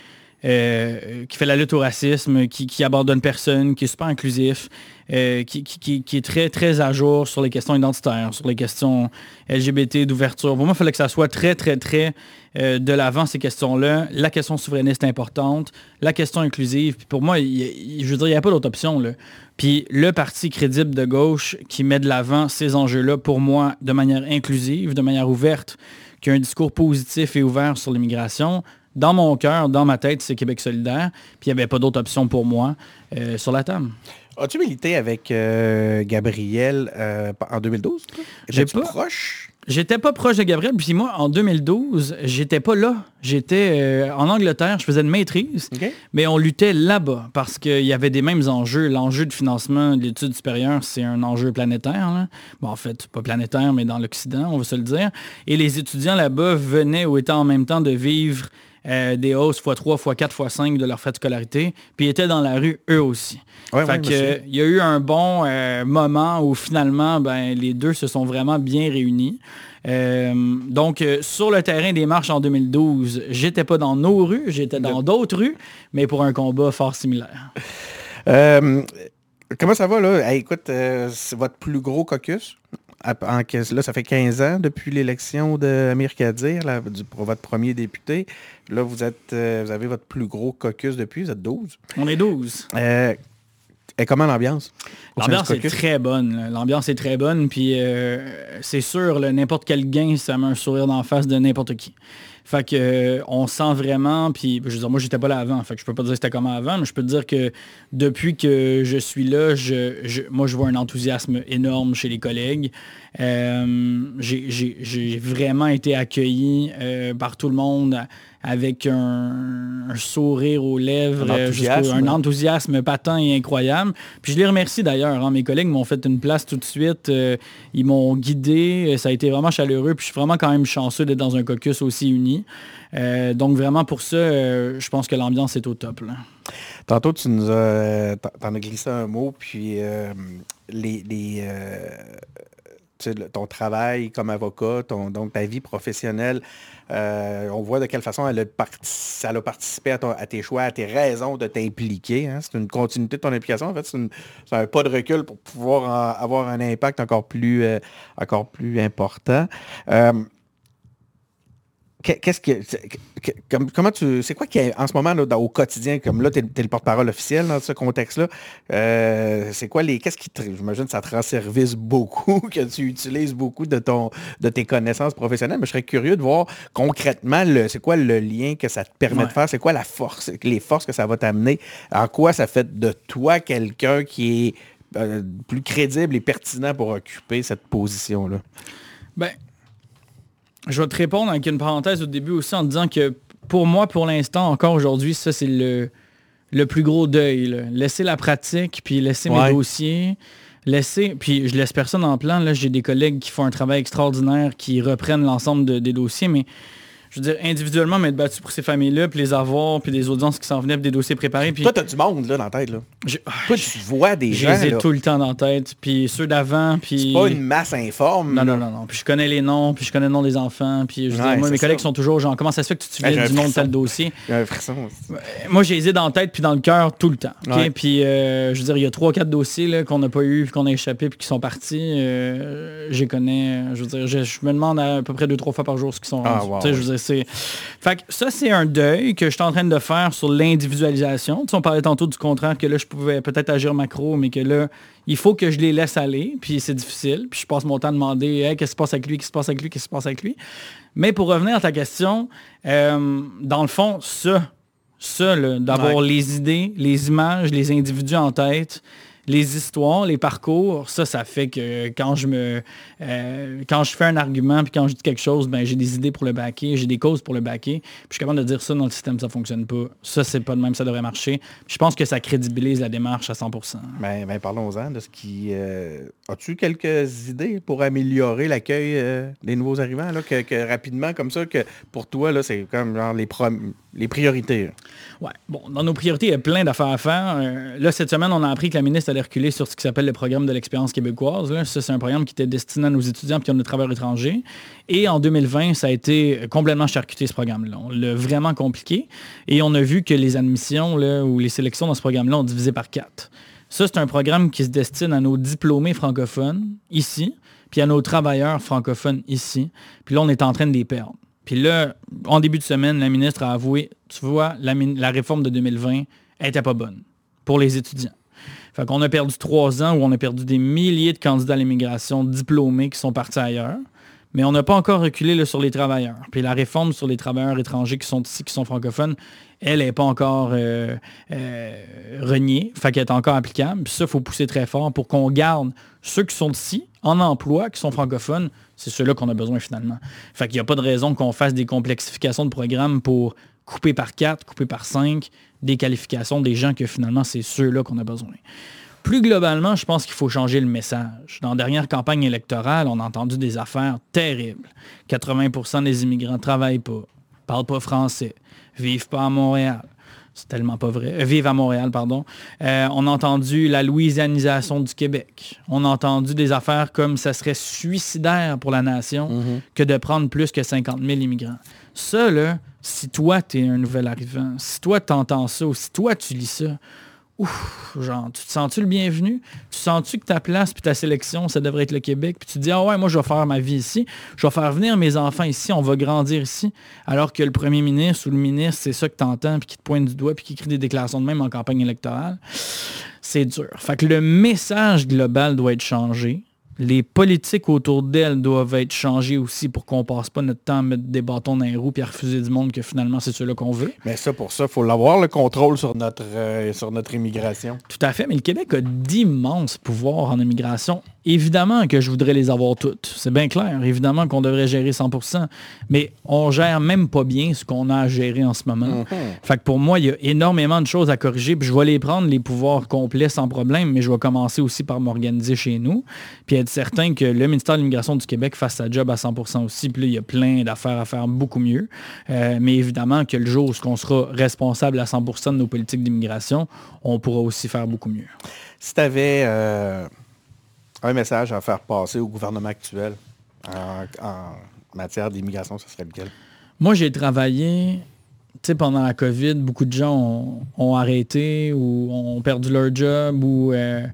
[SPEAKER 3] euh, qui fait la lutte au racisme, qui, qui abandonne personne, qui est super inclusif, euh, qui, est très, très à jour sur les questions identitaires, sur les questions LGBT, d'ouverture. Pour moi, il fallait que ça soit très, très, très euh, de l'avant, ces questions-là. La question souverainiste est importante, la question inclusive. Puis pour moi, je veux dire, il n'y a pas d'autre option. Là. Puis le parti crédible de gauche qui met de l'avant ces enjeux-là, pour moi, de manière inclusive, de manière ouverte, qui a un discours positif et ouvert sur l'immigration, dans mon cœur, dans ma tête, c'est Québec solidaire. Puis il n'y avait pas d'autre option pour moi euh, sur la table.
[SPEAKER 2] As-tu milité avec euh, Gabriel euh, en 2012?
[SPEAKER 3] J'ai pas
[SPEAKER 2] proche?
[SPEAKER 3] J'étais pas proche de Gabriel, puis moi, en 2012, j'étais pas là. J'étais en Angleterre, je faisais une maîtrise, mais on luttait là-bas parce qu'il y avait des mêmes enjeux. L'enjeu de financement de l'étude supérieure, c'est un enjeu planétaire. Bon, en fait, pas planétaire, mais dans l'Occident, on va se le dire. Et les étudiants là-bas venaient ou étaient en même temps de vivre euh, des hausses x3, x4, x5 de leur frais de scolarité, puis ils étaient dans la rue eux aussi. il y a eu un bon euh, moment où finalement, ben, les deux se sont vraiment bien réunis. Euh, donc, sur le terrain des marches en 2012, j'étais pas dans nos rues, j'étais dans d'autres rues, mais pour un combat fort similaire.
[SPEAKER 2] comment ça va, là? écoute, c'est votre plus gros caucus? là, ça fait 15 ans depuis l'élection d'Amir Kadir pour votre premier député. Là, vous êtes euh, vous avez votre plus gros caucus depuis, vous êtes 12.
[SPEAKER 3] On est 12.
[SPEAKER 2] Euh, et comment l'ambiance?
[SPEAKER 3] L'ambiance est très bonne. L'ambiance est très bonne. Puis euh, c'est sûr, n'importe quel gain, ça met un sourire d'en face de n'importe qui. Fait que euh, on sent vraiment, puis je veux dire, moi j'étais pas là avant, fait que je peux pas dire c'était comment avant, mais je peux te dire que depuis que je suis là, je, moi je vois un enthousiasme énorme chez les collègues. Euh, j'ai vraiment été accueilli euh, par tout le monde avec un, sourire aux lèvres, un enthousiasme, un enthousiasme patent et incroyable. Puis je les remercie d'ailleurs. Hein. Mes collègues m'ont fait une place tout de suite. ils m'ont guidé. Ça a été vraiment chaleureux. Puis je suis vraiment quand même chanceux d'être dans un caucus aussi uni. Euh, donc vraiment pour ça, euh, je pense que l'ambiance est au top.
[SPEAKER 2] Tantôt, tu nous as, en as glissé un mot, puis euh, les, ton travail comme avocat, donc ta vie professionnelle, on voit de quelle façon elle a, participé à, tes choix, à tes raisons de t'impliquer. Hein. C'est une continuité de ton implication. En fait, c'est un pas de recul pour pouvoir avoir un impact encore plus, encore plus important qu'est-ce que, comment tu, c'est quoi qui est en ce moment là, au quotidien, comme là, tu es, le porte-parole officiel dans ce contexte-là, euh, c'est quoi les, qu'est-ce qui, j'imagine, ça te rend service beaucoup, que tu utilises beaucoup de ton, de tes connaissances professionnelles, mais je serais curieux de voir concrètement, c'est quoi le lien que ça te permet de faire, c'est quoi la force, les forces que ça va t'amener, en quoi ça fait de toi quelqu'un qui est euh, plus crédible et pertinent pour occuper cette position-là?
[SPEAKER 3] Ben, je vais te répondre avec une parenthèse au début aussi en disant que pour moi, pour l'instant, encore aujourd'hui, ça c'est le, le plus gros deuil. Laisser la pratique, puis laisser mes dossiers, laisser, puis je laisse personne en plan. Là, j'ai des collègues qui font un travail extraordinaire, qui reprennent l'ensemble des dossiers, mais je veux dire, individuellement, m'être battu pour ces familles-là, puis les avoir, puis des audiences qui s'en venaient, puis des dossiers préparés. Puis...
[SPEAKER 2] Toi, t'as du monde là, dans la tête. Là. Ah, Toi, tu vois des gens.
[SPEAKER 3] J'ai tout le temps dans la tête. Puis ceux d'avant. Puis...
[SPEAKER 2] C'est pas une masse informe.
[SPEAKER 3] Non, non, non, non. Puis je connais les noms, puis je connais le nom des enfants. Puis je moi, mes collègues sont toujours genre, comment ça se fait que tu te souviens du nom de tel dossier?
[SPEAKER 2] Un frisson
[SPEAKER 3] Moi, j'ai les dans la tête, puis dans le cœur tout le temps. Puis euh, je veux dire, il y a trois, quatre dossiers qu'on n'a pas eu, puis qu'on a échappé, puis qui sont partis. Euh, je connais. Je veux dire, je, me demande à, peu près deux, trois fois par jour ce qu'ils sont. Ah, je dire, c'est. Fait que ça, c'est un deuil que je suis en train de faire sur l'individualisation. Tu sais, on parlait tantôt du contraire que là, je pouvais peut-être agir macro, mais que là, il faut que je les laisse aller, puis c'est difficile. Puis je passe mon temps à demander qu'est-ce qui se passe avec lui, qu'est-ce qui se passe avec lui, qu'est-ce qui se passe avec lui? Mais pour revenir à ta question, euh, dans le fond, ça, ça, d'avoir les idées, les images, les individus en tête, les histoires, les parcours, ça, ça fait que quand je me euh, quand je fais un argument puis quand je dis quelque chose, ben j'ai des idées pour le backer, j'ai des causes pour le backer. Puis je suis de dire ça dans le système, ça fonctionne pas. Ça, c'est pas de même, ça devrait marcher. je pense que ça crédibilise la démarche à 100%.
[SPEAKER 2] Ben, ben parlons-en de ce qui. Euh, as-tu quelques idées pour améliorer l'accueil euh, des nouveaux arrivants, là, que, rapidement, comme ça, que pour toi, là, c'est comme genre les, les priorités?
[SPEAKER 3] Ouais. Bon, dans nos priorités, il y a plein d'affaires à faire. là, cette semaine, on a appris que la ministre allait reculer sur ce qui s'appelle le programme de l'expérience québécoise. Là. Ça, c'est un programme qui était destiné à nos étudiants qui ont des travailleurs étrangers. Et en 2020, ça a été complètement charcuté, ce programme-là. On l'a vraiment compliqué. Et on a vu que les admissions là, ou les sélections dans ce programme-là ont divisé par quatre. Ça, c'est un programme qui se destine à nos diplômés francophones ici, puis à nos travailleurs francophones ici. Puis là, on est en train de les perdre. Puis là, en début de semaine, la ministre a avoué, tu vois, la, réforme de 2020 n'était pas bonne pour les étudiants. Fait qu'on a perdu trois ans où on a perdu des milliers de candidats à l'immigration diplômés qui sont partis ailleurs. Mais on n'a pas encore reculé sur les travailleurs. Puis la réforme sur les travailleurs étrangers qui sont ici, qui sont francophones, elle n'est pas encore euh, euh, reniée. Fait qu'elle est encore applicable. Puis ça, il faut pousser très fort pour qu'on garde ceux qui sont ici, en emploi, qui sont francophones. C'est ceux-là qu'on a besoin finalement. Fait qu'il n'y a pas de raison qu'on fasse des complexifications de programmes pour couper par quatre, couper par cinq, des qualifications des gens que finalement, c'est ceux-là qu'on a besoin. Plus globalement, je pense qu'il faut changer le message. Dans la dernière campagne électorale, on a entendu des affaires terribles. 80% des immigrants ne travaillent pas, parlent pas français, vivent pas à Montréal. C'est tellement pas vrai. Euh, vivent à Montréal, pardon. Euh, on a entendu la louisianisation du Québec. On a entendu des affaires comme ça serait suicidaire pour la nation mm-hmm. que de prendre plus que 50 000 immigrants. Ça, là, si toi, tu es un nouvel arrivant, si toi, tu entends ça, ou si toi, tu lis ça, ouf, genre, tu te sens-tu le bienvenu? Tu sens-tu que ta place puis ta sélection, ça devrait être le Québec? Puis tu te dis, ah ouais, moi, je vais faire ma vie ici. Je vais faire venir mes enfants ici. On va grandir ici. Alors que le premier ministre ou le ministre, c'est ça que tu entends puis qui te pointe du doigt puis qui écrit des déclarations de même en campagne électorale. C'est dur. Fait que le message global doit être changé les politiques autour d'elle doivent être changées aussi pour qu'on passe pas notre temps à mettre des bâtons dans les roues et à refuser du monde que finalement c'est ceux-là qu'on veut.
[SPEAKER 2] Mais ça, pour ça, il faut l'avoir, le contrôle sur notre, euh, sur notre immigration.
[SPEAKER 3] Tout à fait, mais le Québec a d'immenses pouvoirs en immigration. Évidemment que je voudrais les avoir toutes. C'est bien clair. Évidemment qu'on devrait gérer 100%. Mais on gère même pas bien ce qu'on a à gérer en ce moment. Mhm. Fait que pour moi, il y a énormément de choses à corriger. Puis je vais les prendre, les pouvoirs complets sans problème, mais je vais commencer aussi par m'organiser chez nous. Puis être certain que le ministère de l'Immigration du Québec fasse sa job à 100% aussi. Puis là, il y a plein d'affaires à faire beaucoup mieux. Euh, mais évidemment que le jour où on sera responsable à 100% de nos politiques d'immigration, on pourra aussi faire beaucoup mieux.
[SPEAKER 2] Si tu avais euh, un message à faire passer au gouvernement actuel en, matière d'immigration, ce serait lequel?
[SPEAKER 3] Moi, j'ai travaillé tu sais, pendant la COVID, beaucoup de gens ont, arrêté ou ont perdu leur job ou euh,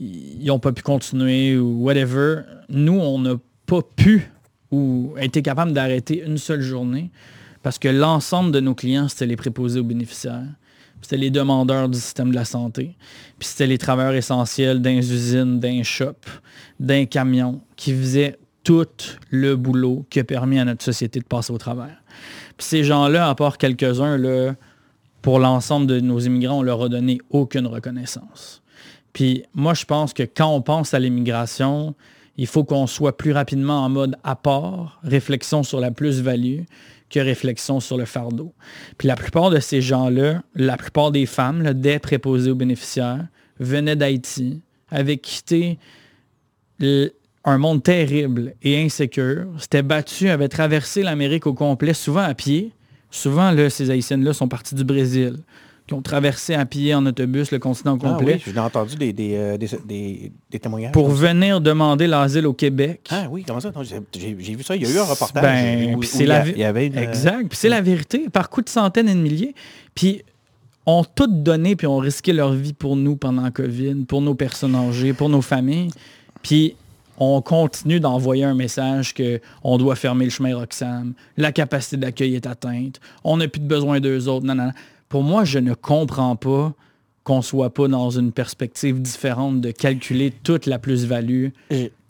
[SPEAKER 3] ils n'ont pas pu continuer ou whatever. Nous, on n'a pas pu ou été capable d'arrêter une seule journée parce que l'ensemble de nos clients, c'était les préposés aux bénéficiaires. C'était les demandeurs du système de la santé. Puis c'était les travailleurs essentiels d'un usine, d'un shop, d'un camion qui faisaient tout le boulot qui a permis à notre société de passer au travers. Puis ces gens-là, à part quelques-uns, pour l'ensemble de nos immigrants, on leur a donné aucune reconnaissance. Puis moi, je pense que quand on pense à l'immigration, il faut qu'on soit plus rapidement en mode apport, réflexion sur la plus-value, que réflexion sur le fardeau. Puis la plupart de ces gens-là, la plupart des femmes, là, préposées aux bénéficiaires, venaient d'Haïti, avaient quitté un monde terrible et insécure, s'étaient battus, avaient traversé l'Amérique au complet, souvent à pied. Souvent, ces Haïtiennes-là sont partis du Brésil qui ont traversé à pied en autobus le continent
[SPEAKER 2] Ah
[SPEAKER 3] complet.
[SPEAKER 2] oui, j'ai entendu des, des, euh, des- des- des témoignages.
[SPEAKER 3] Pour venir demander l'asile au Québec.
[SPEAKER 2] Ah oui, comment ça? J'ai vu ça. Il y a eu un reportage.
[SPEAKER 3] Ben, c'est la
[SPEAKER 2] il y avait une, euh,
[SPEAKER 3] Exact. Puis c'est la vérité. Par coup de centaines et de milliers. Puis ont tout donné, puis ont risqué leur vie pour nous pendant la COVID, pour nos personnes âgées, pour nos familles. Puis on continue d'envoyer un message que on doit fermer le chemin Roxham, la capacité d'accueil est atteinte, on n'a plus de besoin d'eux autres. Non, non, non. Pour moi, je ne comprends pas qu'on soit pas dans une perspective différente de calculer toute la plus-value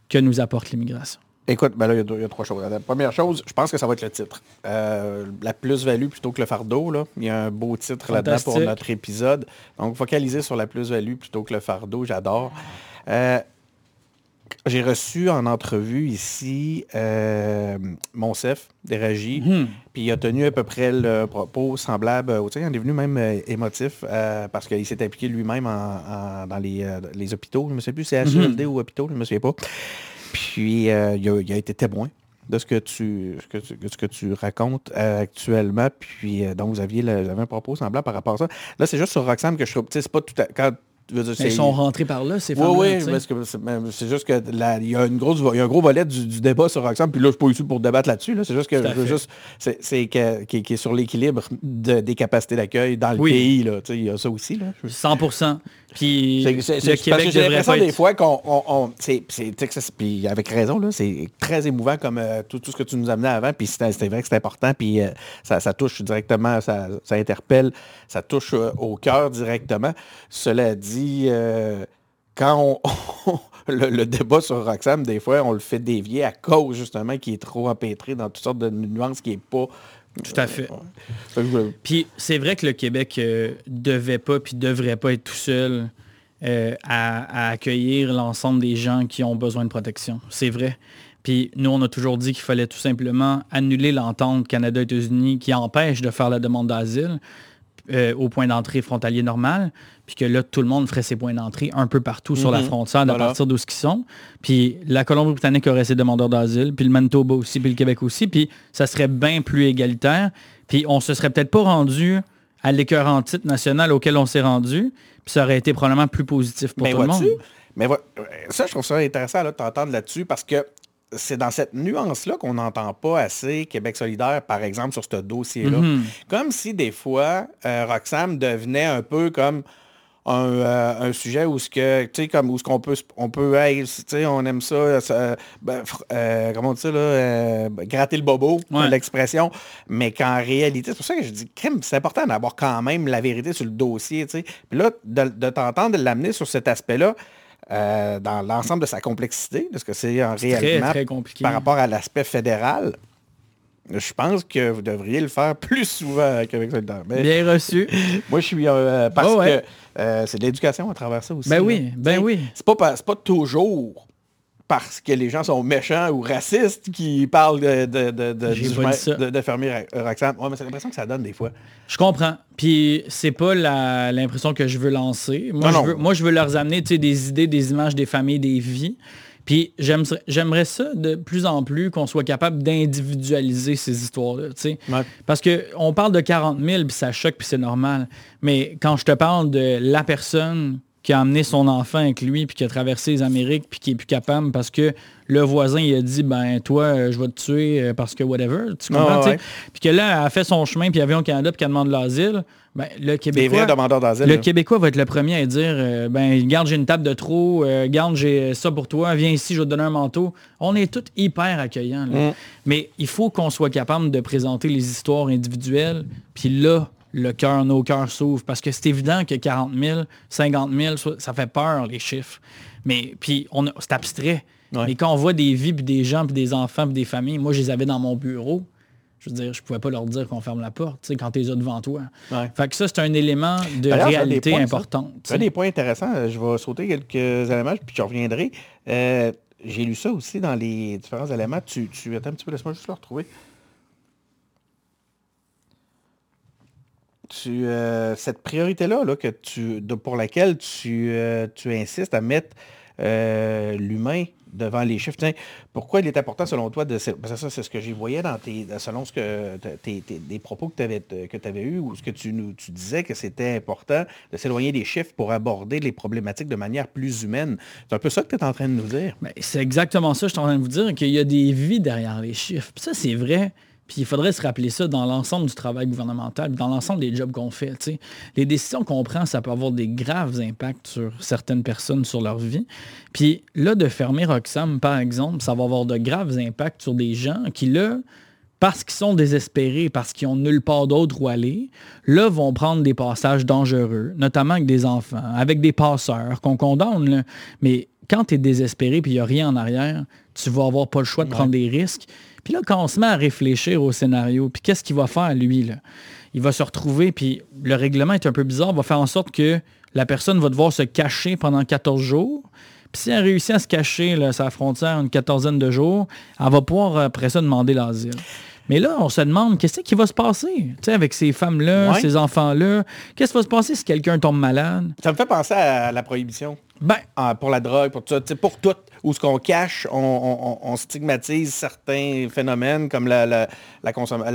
[SPEAKER 3] que nous apporte l'immigration.
[SPEAKER 2] Écoute, ben là, il y, a deux- il y a trois choses. La première chose, je pense que ça va être le titre. Euh, la plus-value plutôt que le fardeau. Là. Il y a un beau titre là-dedans pour notre épisode. Donc, focaliser sur la plus-value plutôt que le fardeau, j'adore. Euh, J'ai reçu en entrevue ici euh, Monsef Déragi,
[SPEAKER 3] Hmm.
[SPEAKER 2] puis il a tenu à peu près le propos semblable. au- tu sais, Il est venu même euh, émotif euh, parce qu'il s'est impliqué lui-même dans les, euh, les hôpitaux. Je ne sais plus si c'est HLD ou hôpitaux, je ne me souviens pas. Puis euh, il, a, il a été témoin de ce que tu, ce que tu, ce que tu racontes euh, actuellement. Puis euh, donc vous aviez, le- vous avez un propos semblable par rapport à ça. Là, c'est juste sur Roxane que je trouve. C'est pas tout à, quand, dire,
[SPEAKER 3] Ils
[SPEAKER 2] c'est-
[SPEAKER 3] sont rentrés par là, ces
[SPEAKER 2] oui, oui, parce que c'est mais c'est juste que il y a une grosse, il y a un gros volet du, du débat sur Roxham, puis là, je suis pas ici pour débattre là-dessus. Là. C'est juste que je veux juste, c'est, c'est qui, est sur l'équilibre de- des capacités d'accueil dans le
[SPEAKER 3] Oui.
[SPEAKER 2] pays. Là. Il y a ça aussi. Là. Je-
[SPEAKER 3] 100%. Puis le Québec
[SPEAKER 2] j'ai l'impression des fois qu'on, on, on- c'est, puis avec raison là, c'est très émouvant comme euh, tout, tout ce que tu nous amenais avant, puis c'était, c'était vrai que c'est important, puis euh, ça, ça touche directement, ça, ça interpelle, ça touche euh, au cœur directement. Cela dit, quand on, le, le débat sur Roxham, des fois, on le fait dévier à cause justement qui est trop empêtré dans toutes sortes de nuances qui est pas.
[SPEAKER 3] Tout à fait. Puis c'est vrai que le Québec euh, devait pas puis devrait pas être tout seul euh, à, à accueillir l'ensemble des gens qui ont besoin de protection. C'est vrai. Puis nous, on a toujours dit qu'il fallait tout simplement annuler l'entente Canada-États-Unis qui empêche de faire la demande d'asile euh, au point d'entrée frontalier normal, puis que là, tout le monde ferait ses points d'entrée un peu partout sur la
[SPEAKER 2] Mhm.
[SPEAKER 3] frontière, à partir d'où ils sont. Puis la Colombie-Britannique aurait ses demandeurs d'asile, puis le Manitoba aussi, puis le Québec aussi, puis ça serait bien plus égalitaire. Puis on se serait peut-être pas rendu à l'écœurant titre national auquel on s'est rendu, puis ça aurait été probablement plus positif pour tout le monde.
[SPEAKER 2] Mais euh, ça, je trouve ça intéressant de t'entendre là-dessus parce que c'est dans cette nuance-là qu'on n'entend pas assez Québec solidaire, par exemple, sur ce dossier-là.
[SPEAKER 3] Mhm.
[SPEAKER 2] Comme si des fois, euh, Roxham devenait un peu comme un, euh, un sujet où ce que, tu sais, comme où ce qu'on peut, on peut, hey, tu sais, on aime ça, ben, euh, comment on dit ça, là, gratter le bobo,
[SPEAKER 3] Ouais.
[SPEAKER 2] l'expression, mais qu'en réalité, c'est pour ça que je dis, c'est important d'avoir quand même la vérité sur le dossier, tu sais. Puis là, de, de t'entendre de l'amener sur cet aspect-là, euh, dans l'ensemble de sa complexité, de ce que c'est en réellement
[SPEAKER 3] très
[SPEAKER 2] par rapport à l'aspect fédéral, je pense que vous devriez le faire plus souvent qu'avec solidaire. Mais
[SPEAKER 3] Bien reçu.
[SPEAKER 2] moi, je suis... euh, parce
[SPEAKER 3] ouais.
[SPEAKER 2] que euh, c'est de l'éducation à travers ça aussi.
[SPEAKER 3] Ben
[SPEAKER 2] là.
[SPEAKER 3] oui, ben oui.
[SPEAKER 2] C'est pas, pas toujours parce que les gens sont méchants ou racistes qui parlent de, de, de, de, fermer Ra- Roxham. Ouais, mais c'est l'impression que ça donne des fois.
[SPEAKER 3] Je comprends. Puis c'est pas l'impression que je veux lancer. Moi,
[SPEAKER 2] Non,
[SPEAKER 3] je veux, moi, je veux leur amener des idées, des images, des familles, des vies. Puis j'aime- j'aimerais ça de plus en plus qu'on soit capable d'individualiser ces histoires-là.
[SPEAKER 2] Ouais.
[SPEAKER 3] Parce qu'on parle de 40 000, puis ça choque, puis c'est normal. Mais quand je te parle de la personne qui a amené son enfant avec lui, puis qui a traversé les Amériques, puis qui est plus capable parce que le voisin, il a dit, ben toi, euh, je vais te tuer euh, parce que whatever. Tu comprends?
[SPEAKER 2] Ah, ouais.
[SPEAKER 3] Puis que là, elle a fait son chemin, puis elle vient au Canada, puis qu'elle demande l'asile. Ben, le Québécois,
[SPEAKER 2] d'asile.
[SPEAKER 3] le
[SPEAKER 2] là.
[SPEAKER 3] Québécois va être le premier à dire, euh, ben garde, j'ai une table de trop, euh, garde, j'ai ça pour toi, viens ici, je vais te donner un manteau. On est tous hyper accueillants. là.
[SPEAKER 2] Mm.
[SPEAKER 3] Mais il faut qu'on soit capable de présenter les histoires individuelles, puis là, le cœur, nos cœurs s'ouvrent. Parce que c'est évident que 40 000, 50 000, so- ça fait peur, les chiffres. Mais puis c'est abstrait.
[SPEAKER 2] Ouais.
[SPEAKER 3] Mais quand on voit des vies, puis des gens, puis des enfants, puis des familles, moi, je les avais dans mon bureau. Je veux dire, je pouvais pas leur dire qu'on ferme la porte, tu sais, quand tu as devant toi.
[SPEAKER 2] Ouais.
[SPEAKER 3] Fait que ça, c'est un élément de réalité important. sais.
[SPEAKER 2] des points intéressants. Je vais sauter quelques éléments, puis je reviendrai. Euh, J'ai lu ça aussi dans les différents éléments. Tu, tu attends un petit peu, laisse-moi juste le retrouver. Euh, cette priorité-là, là, que tu, pour laquelle tu, euh, tu insistes à mettre euh, l'humain devant les chiffres, pourquoi il est important selon toi de... Que ça, c'est ce que j'y voyais dans tes, selon ce que tes, des propos que tu avais, que avais eus ou ce que tu nous tu disais que c'était important de s'éloigner des chiffres pour aborder les problématiques de manière plus humaine. C'est un peu ça que tu es en train de nous dire.
[SPEAKER 3] Ben, c'est exactement ça, je suis en train de vous dire, qu'il y a des vies derrière les chiffres. Ça, c'est vrai. Puis il faudrait se rappeler ça dans l'ensemble du travail gouvernemental, dans l'ensemble des jobs qu'on fait. Les décisions qu'on prend, ça peut avoir des graves impacts sur certaines personnes, sur leur vie. Puis là, de fermer Roxham, par exemple, ça va avoir de graves impacts sur des gens qui, là, parce qu'ils sont désespérés, parce qu'ils ont nulle part d'autre où aller, là, vont prendre des passages dangereux, notamment avec des enfants, avec des passeurs qu'on condamne. Mais quand tu es désespéré puis il n'y a rien en arrière, tu vas avoir pas le choix de prendre des risques. Puis là, quand on se met à réfléchir au scénario, puis qu'est-ce qu'il va faire, lui, là? Il va se retrouver, puis le règlement est un peu bizarre, va faire en sorte que la personne va devoir se cacher pendant 14 jours. Puis si elle réussit à se cacher là, sa frontière une quatorzaine de jours, elle va pouvoir après ça demander l'asile. Mais là, on se demande, qu'est-ce qui va se passer avec ces femmes-là,
[SPEAKER 2] Ouais.
[SPEAKER 3] ces enfants-là? Qu'est-ce qui va se passer si quelqu'un tombe malade?
[SPEAKER 2] Ça me fait penser à la prohibition.
[SPEAKER 3] Ben,
[SPEAKER 2] Ah, pour la drogue, pour tout ça, pour tout, où ce qu'on cache, on, on- on- on stigmatise certains phénomènes comme la, la, la, consom- la-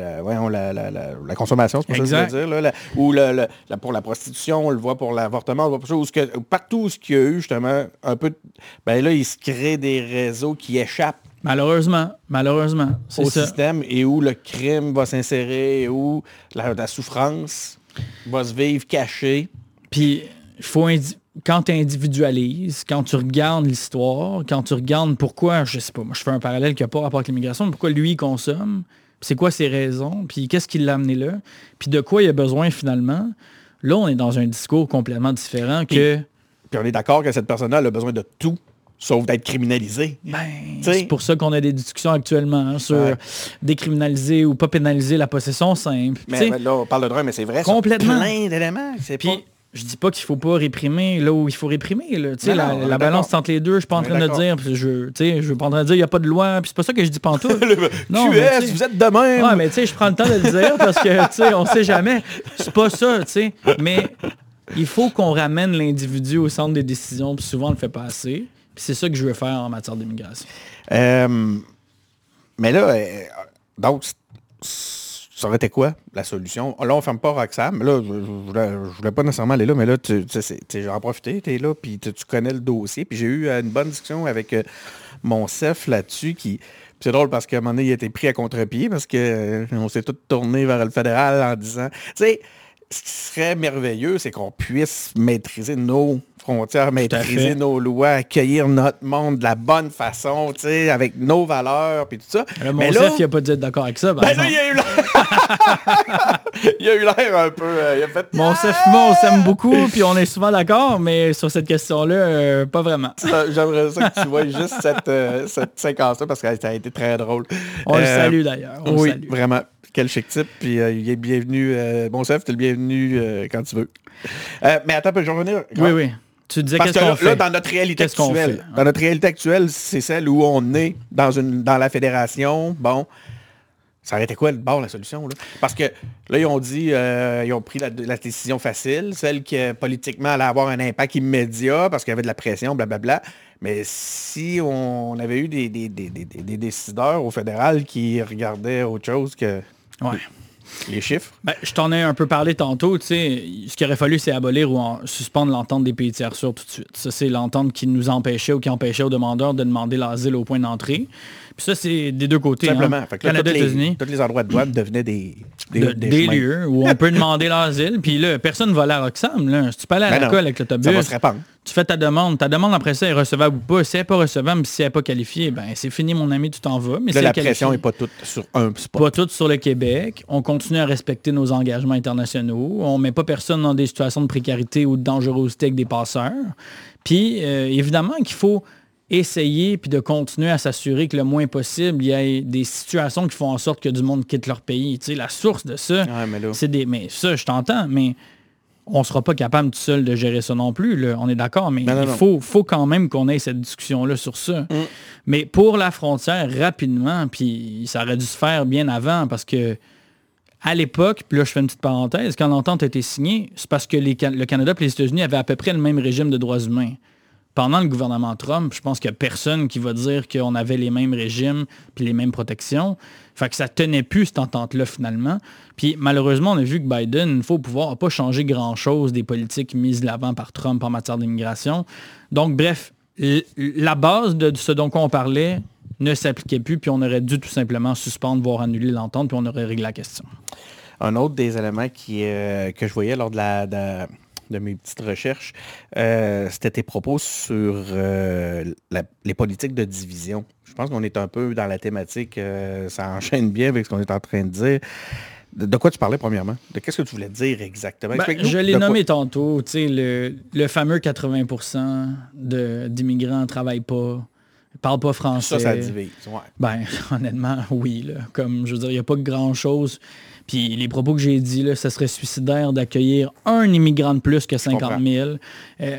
[SPEAKER 2] la- voyons, la- la- la- la consommation, c'est pour ça que je veux dire, là, ou le- pour la prostitution, on le voit pour l'avortement, on le voit pour ça, où ce que- partout où ce qu'il y a eu justement un peu, ben là, il se crée des réseaux qui échappent
[SPEAKER 3] malheureusement, malheureusement,
[SPEAKER 2] au
[SPEAKER 3] ça.
[SPEAKER 2] système et où le crime va s'insérer, et où la, la souffrance va se vivre cachée.
[SPEAKER 3] Puis, faut quand tu individualises, quand tu regardes l'histoire, quand tu regardes pourquoi, je sais pas, moi je fais un parallèle qui n'a pas rapport avec l'immigration, mais pourquoi lui il consomme, puis c'est quoi ses raisons, puis qu'est-ce qui l'a amené là, puis de quoi il a besoin finalement. Là, on est dans un discours complètement différent que,
[SPEAKER 2] Puis on est d'accord que cette personne-là elle a besoin de tout, sauf d'être criminalisée.
[SPEAKER 3] ben, c'est pour ça qu'on a des discussions actuellement hein, sur
[SPEAKER 2] Ouais.
[SPEAKER 3] décriminaliser ou pas pénaliser la possession simple.
[SPEAKER 2] Mais, mais là, on parle de drogue, mais c'est vrai. sur
[SPEAKER 3] Complètement.
[SPEAKER 2] Plein d'éléments. C'est
[SPEAKER 3] Puis,
[SPEAKER 2] pas...
[SPEAKER 3] je dis pas qu'il faut pas réprimer là où il faut réprimer. Là.
[SPEAKER 2] Non,
[SPEAKER 3] la,
[SPEAKER 2] non,
[SPEAKER 3] la balance entre les deux, je suis pas en train de dire. Je, je suis pas en train de dire il n'y a pas de loi. Puis c'est pas ça que je dis pantoute. Non, mais
[SPEAKER 2] QS,
[SPEAKER 3] tu sais-
[SPEAKER 2] vous êtes de même.
[SPEAKER 3] Ouais, mais tu sais, je prends le temps de le dire parce que, on sait jamais. C'est pas ça, tu sais. Mais il faut qu'on ramène l'individu au centre des décisions, puis souvent on le fait pas assez. C'est ça que je veux faire en matière d'immigration.
[SPEAKER 2] Euh, mais là, euh, donc, ça aurait été quoi la solution? Là, on ferme pas Roxham. Là, je, je voulais, pas nécessairement aller là, mais là, tu, j'en profité, tu es là, puis tu, connais le dossier. Puis j'ai eu euh, une bonne discussion avec mon chef là-dessus qui. c'est drôle parce qu'à un moment donné, il a été pris à contre-pied parce que euh, on s'est tous tourné vers le fédéral en disant, tu sais, ce qui serait merveilleux, c'est qu'on puisse maîtriser nos frontières, maîtriser nos lois, accueillir notre monde de la bonne façon, tu sais, avec nos valeurs, puis tout ça.
[SPEAKER 3] Là, mon
[SPEAKER 2] Mais
[SPEAKER 3] chef, il a pas dû être d'accord avec ça, par
[SPEAKER 2] ben là, il a eu l'air... il a eu l'air un peu... euh, il a fait...
[SPEAKER 3] Mon chef, moi, on s'aime beaucoup, puis on est souvent d'accord, mais sur cette question-là, euh, pas vraiment.
[SPEAKER 2] J'aimerais ça que tu vois juste cette, euh, cette séquence-là parce que ça a été très drôle.
[SPEAKER 3] On le salue d'ailleurs. on le
[SPEAKER 2] Oui,
[SPEAKER 3] salue.
[SPEAKER 2] vraiment. Quel chic type. Puis euh, il est bienvenu. Euh, bon chef, tu es le bienvenu euh, quand tu veux. Mais attends, un peu, je vais revenir.
[SPEAKER 3] Oui, oui. Tu disais
[SPEAKER 2] Parce
[SPEAKER 3] qu'est-ce
[SPEAKER 2] que là, dans notre réalité actuelle, dans notre réalité actuelle, c'est celle où on est dans une dans la fédération. Bon, ça aurait été quoi le bord, la solution? Là? Parce que là, ils ont dit, euh, ils ont pris la, la décision facile, celle qui politiquement allait avoir un impact immédiat parce qu'il y avait de la pression, blablabla. Mais si on avait eu des- des- des- des décideurs au fédéral qui regardaient autre chose que
[SPEAKER 3] Ouais.
[SPEAKER 2] Les chiffres?
[SPEAKER 3] Ben, je t'en ai un peu parlé tantôt. Ce qu'il aurait fallu, c'est abolir ou en, suspendre l'entente des pays tiers sûrs tout de suite. Ça, c'est l'entente qui nous empêchait ou qui empêchait aux demandeurs de demander l'asile au point d'entrée. Puis ça, c'est des deux côtés.
[SPEAKER 2] Simplement.
[SPEAKER 3] Hein.
[SPEAKER 2] Fait que là,
[SPEAKER 3] Canada,
[SPEAKER 2] tous, les,
[SPEAKER 3] États-Unis.
[SPEAKER 2] tous les endroits de douane devenaient des, des,
[SPEAKER 3] de-
[SPEAKER 2] des
[SPEAKER 3] des
[SPEAKER 2] chemins.
[SPEAKER 3] lieux où on peut demander l'asile. Puis là, personne ne va à Roxham. Là. Si tu peux aller à
[SPEAKER 2] Ben
[SPEAKER 3] la colle avec
[SPEAKER 2] Ça va
[SPEAKER 3] l'autobus,
[SPEAKER 2] se répandre.
[SPEAKER 3] Tu fais ta demande. Ta demande après ça est recevable ou pas. Si elle n'est pas recevable, si elle n'est pas qualifiée, ben c'est fini mon ami, tu t'en vas. Mais si
[SPEAKER 2] Là, la
[SPEAKER 3] qualifiée-
[SPEAKER 2] pression n'est pas toute sur un spot.
[SPEAKER 3] pas toutes sur le Québec. On continue à respecter nos engagements internationaux. On met pas personne dans des situations de précarité ou de dangerosité avec des passeurs. Puis, euh, évidemment qu'il faut essayer puis de continuer à s'assurer que le moins possible, il y ait des situations qui font en sorte que du monde quitte leur pays. Tu sais, la source de ça,
[SPEAKER 2] Ouais,
[SPEAKER 3] c'est des... Mais ça, je t'entends, mais on sera pas capable tout seul de gérer ça non plus. là. On est d'accord, mais
[SPEAKER 2] Non, non,
[SPEAKER 3] il
[SPEAKER 2] non.
[SPEAKER 3] faut, faut quand même qu'on ait cette discussion-là sur ça. Mais pour la frontière, rapidement, puis ça aurait dû se faire bien avant parce que à l'époque, puis là je fais une petite parenthèse, quand l'entente a été signée, c'est parce que les le Canada et les États-Unis avaient à peu près le même régime de droits humains. Pendant le gouvernement Trump, je pense qu'il n'y a personne qui va dire qu'on avait les mêmes régimes puis les mêmes protections. Fait que ça tenait plus cette entente-là finalement. Puis malheureusement, on a vu que Biden, fois au pouvoir, n'a pas changé grand-chose des politiques mises de l'avant par Trump en matière d'immigration. Donc bref, la base de ce dont on parlait ne s'appliquait plus, puis on aurait dû tout simplement suspendre, voire annuler l'entente, puis on aurait réglé la question.
[SPEAKER 2] Un autre des éléments qui, euh, que je voyais lors de, la, de, de mes petites recherches, euh, c'était tes propos sur euh, la- les politiques de division. Je pense qu'on est un peu dans la thématique, euh, ça enchaîne bien avec ce qu'on est en train de dire. De, quoi tu parlais premièrement? De qu'est-ce que tu voulais dire exactement?
[SPEAKER 3] Ben, je l'ai
[SPEAKER 2] quoi-
[SPEAKER 3] nommé tantôt, tu sais, le, le fameux 80% de- d'immigrants ne travaillent pas, ne parlent pas français.
[SPEAKER 2] Ça, ça divise. Ouais.
[SPEAKER 3] Ben, honnêtement, oui. Là. Comme, je veux dire, il n'y a pas grand-chose. Puis les propos que j'ai dit, là, ça serait suicidaire d'accueillir un immigrant de plus que 50
[SPEAKER 2] comprends.
[SPEAKER 3] 000. Euh,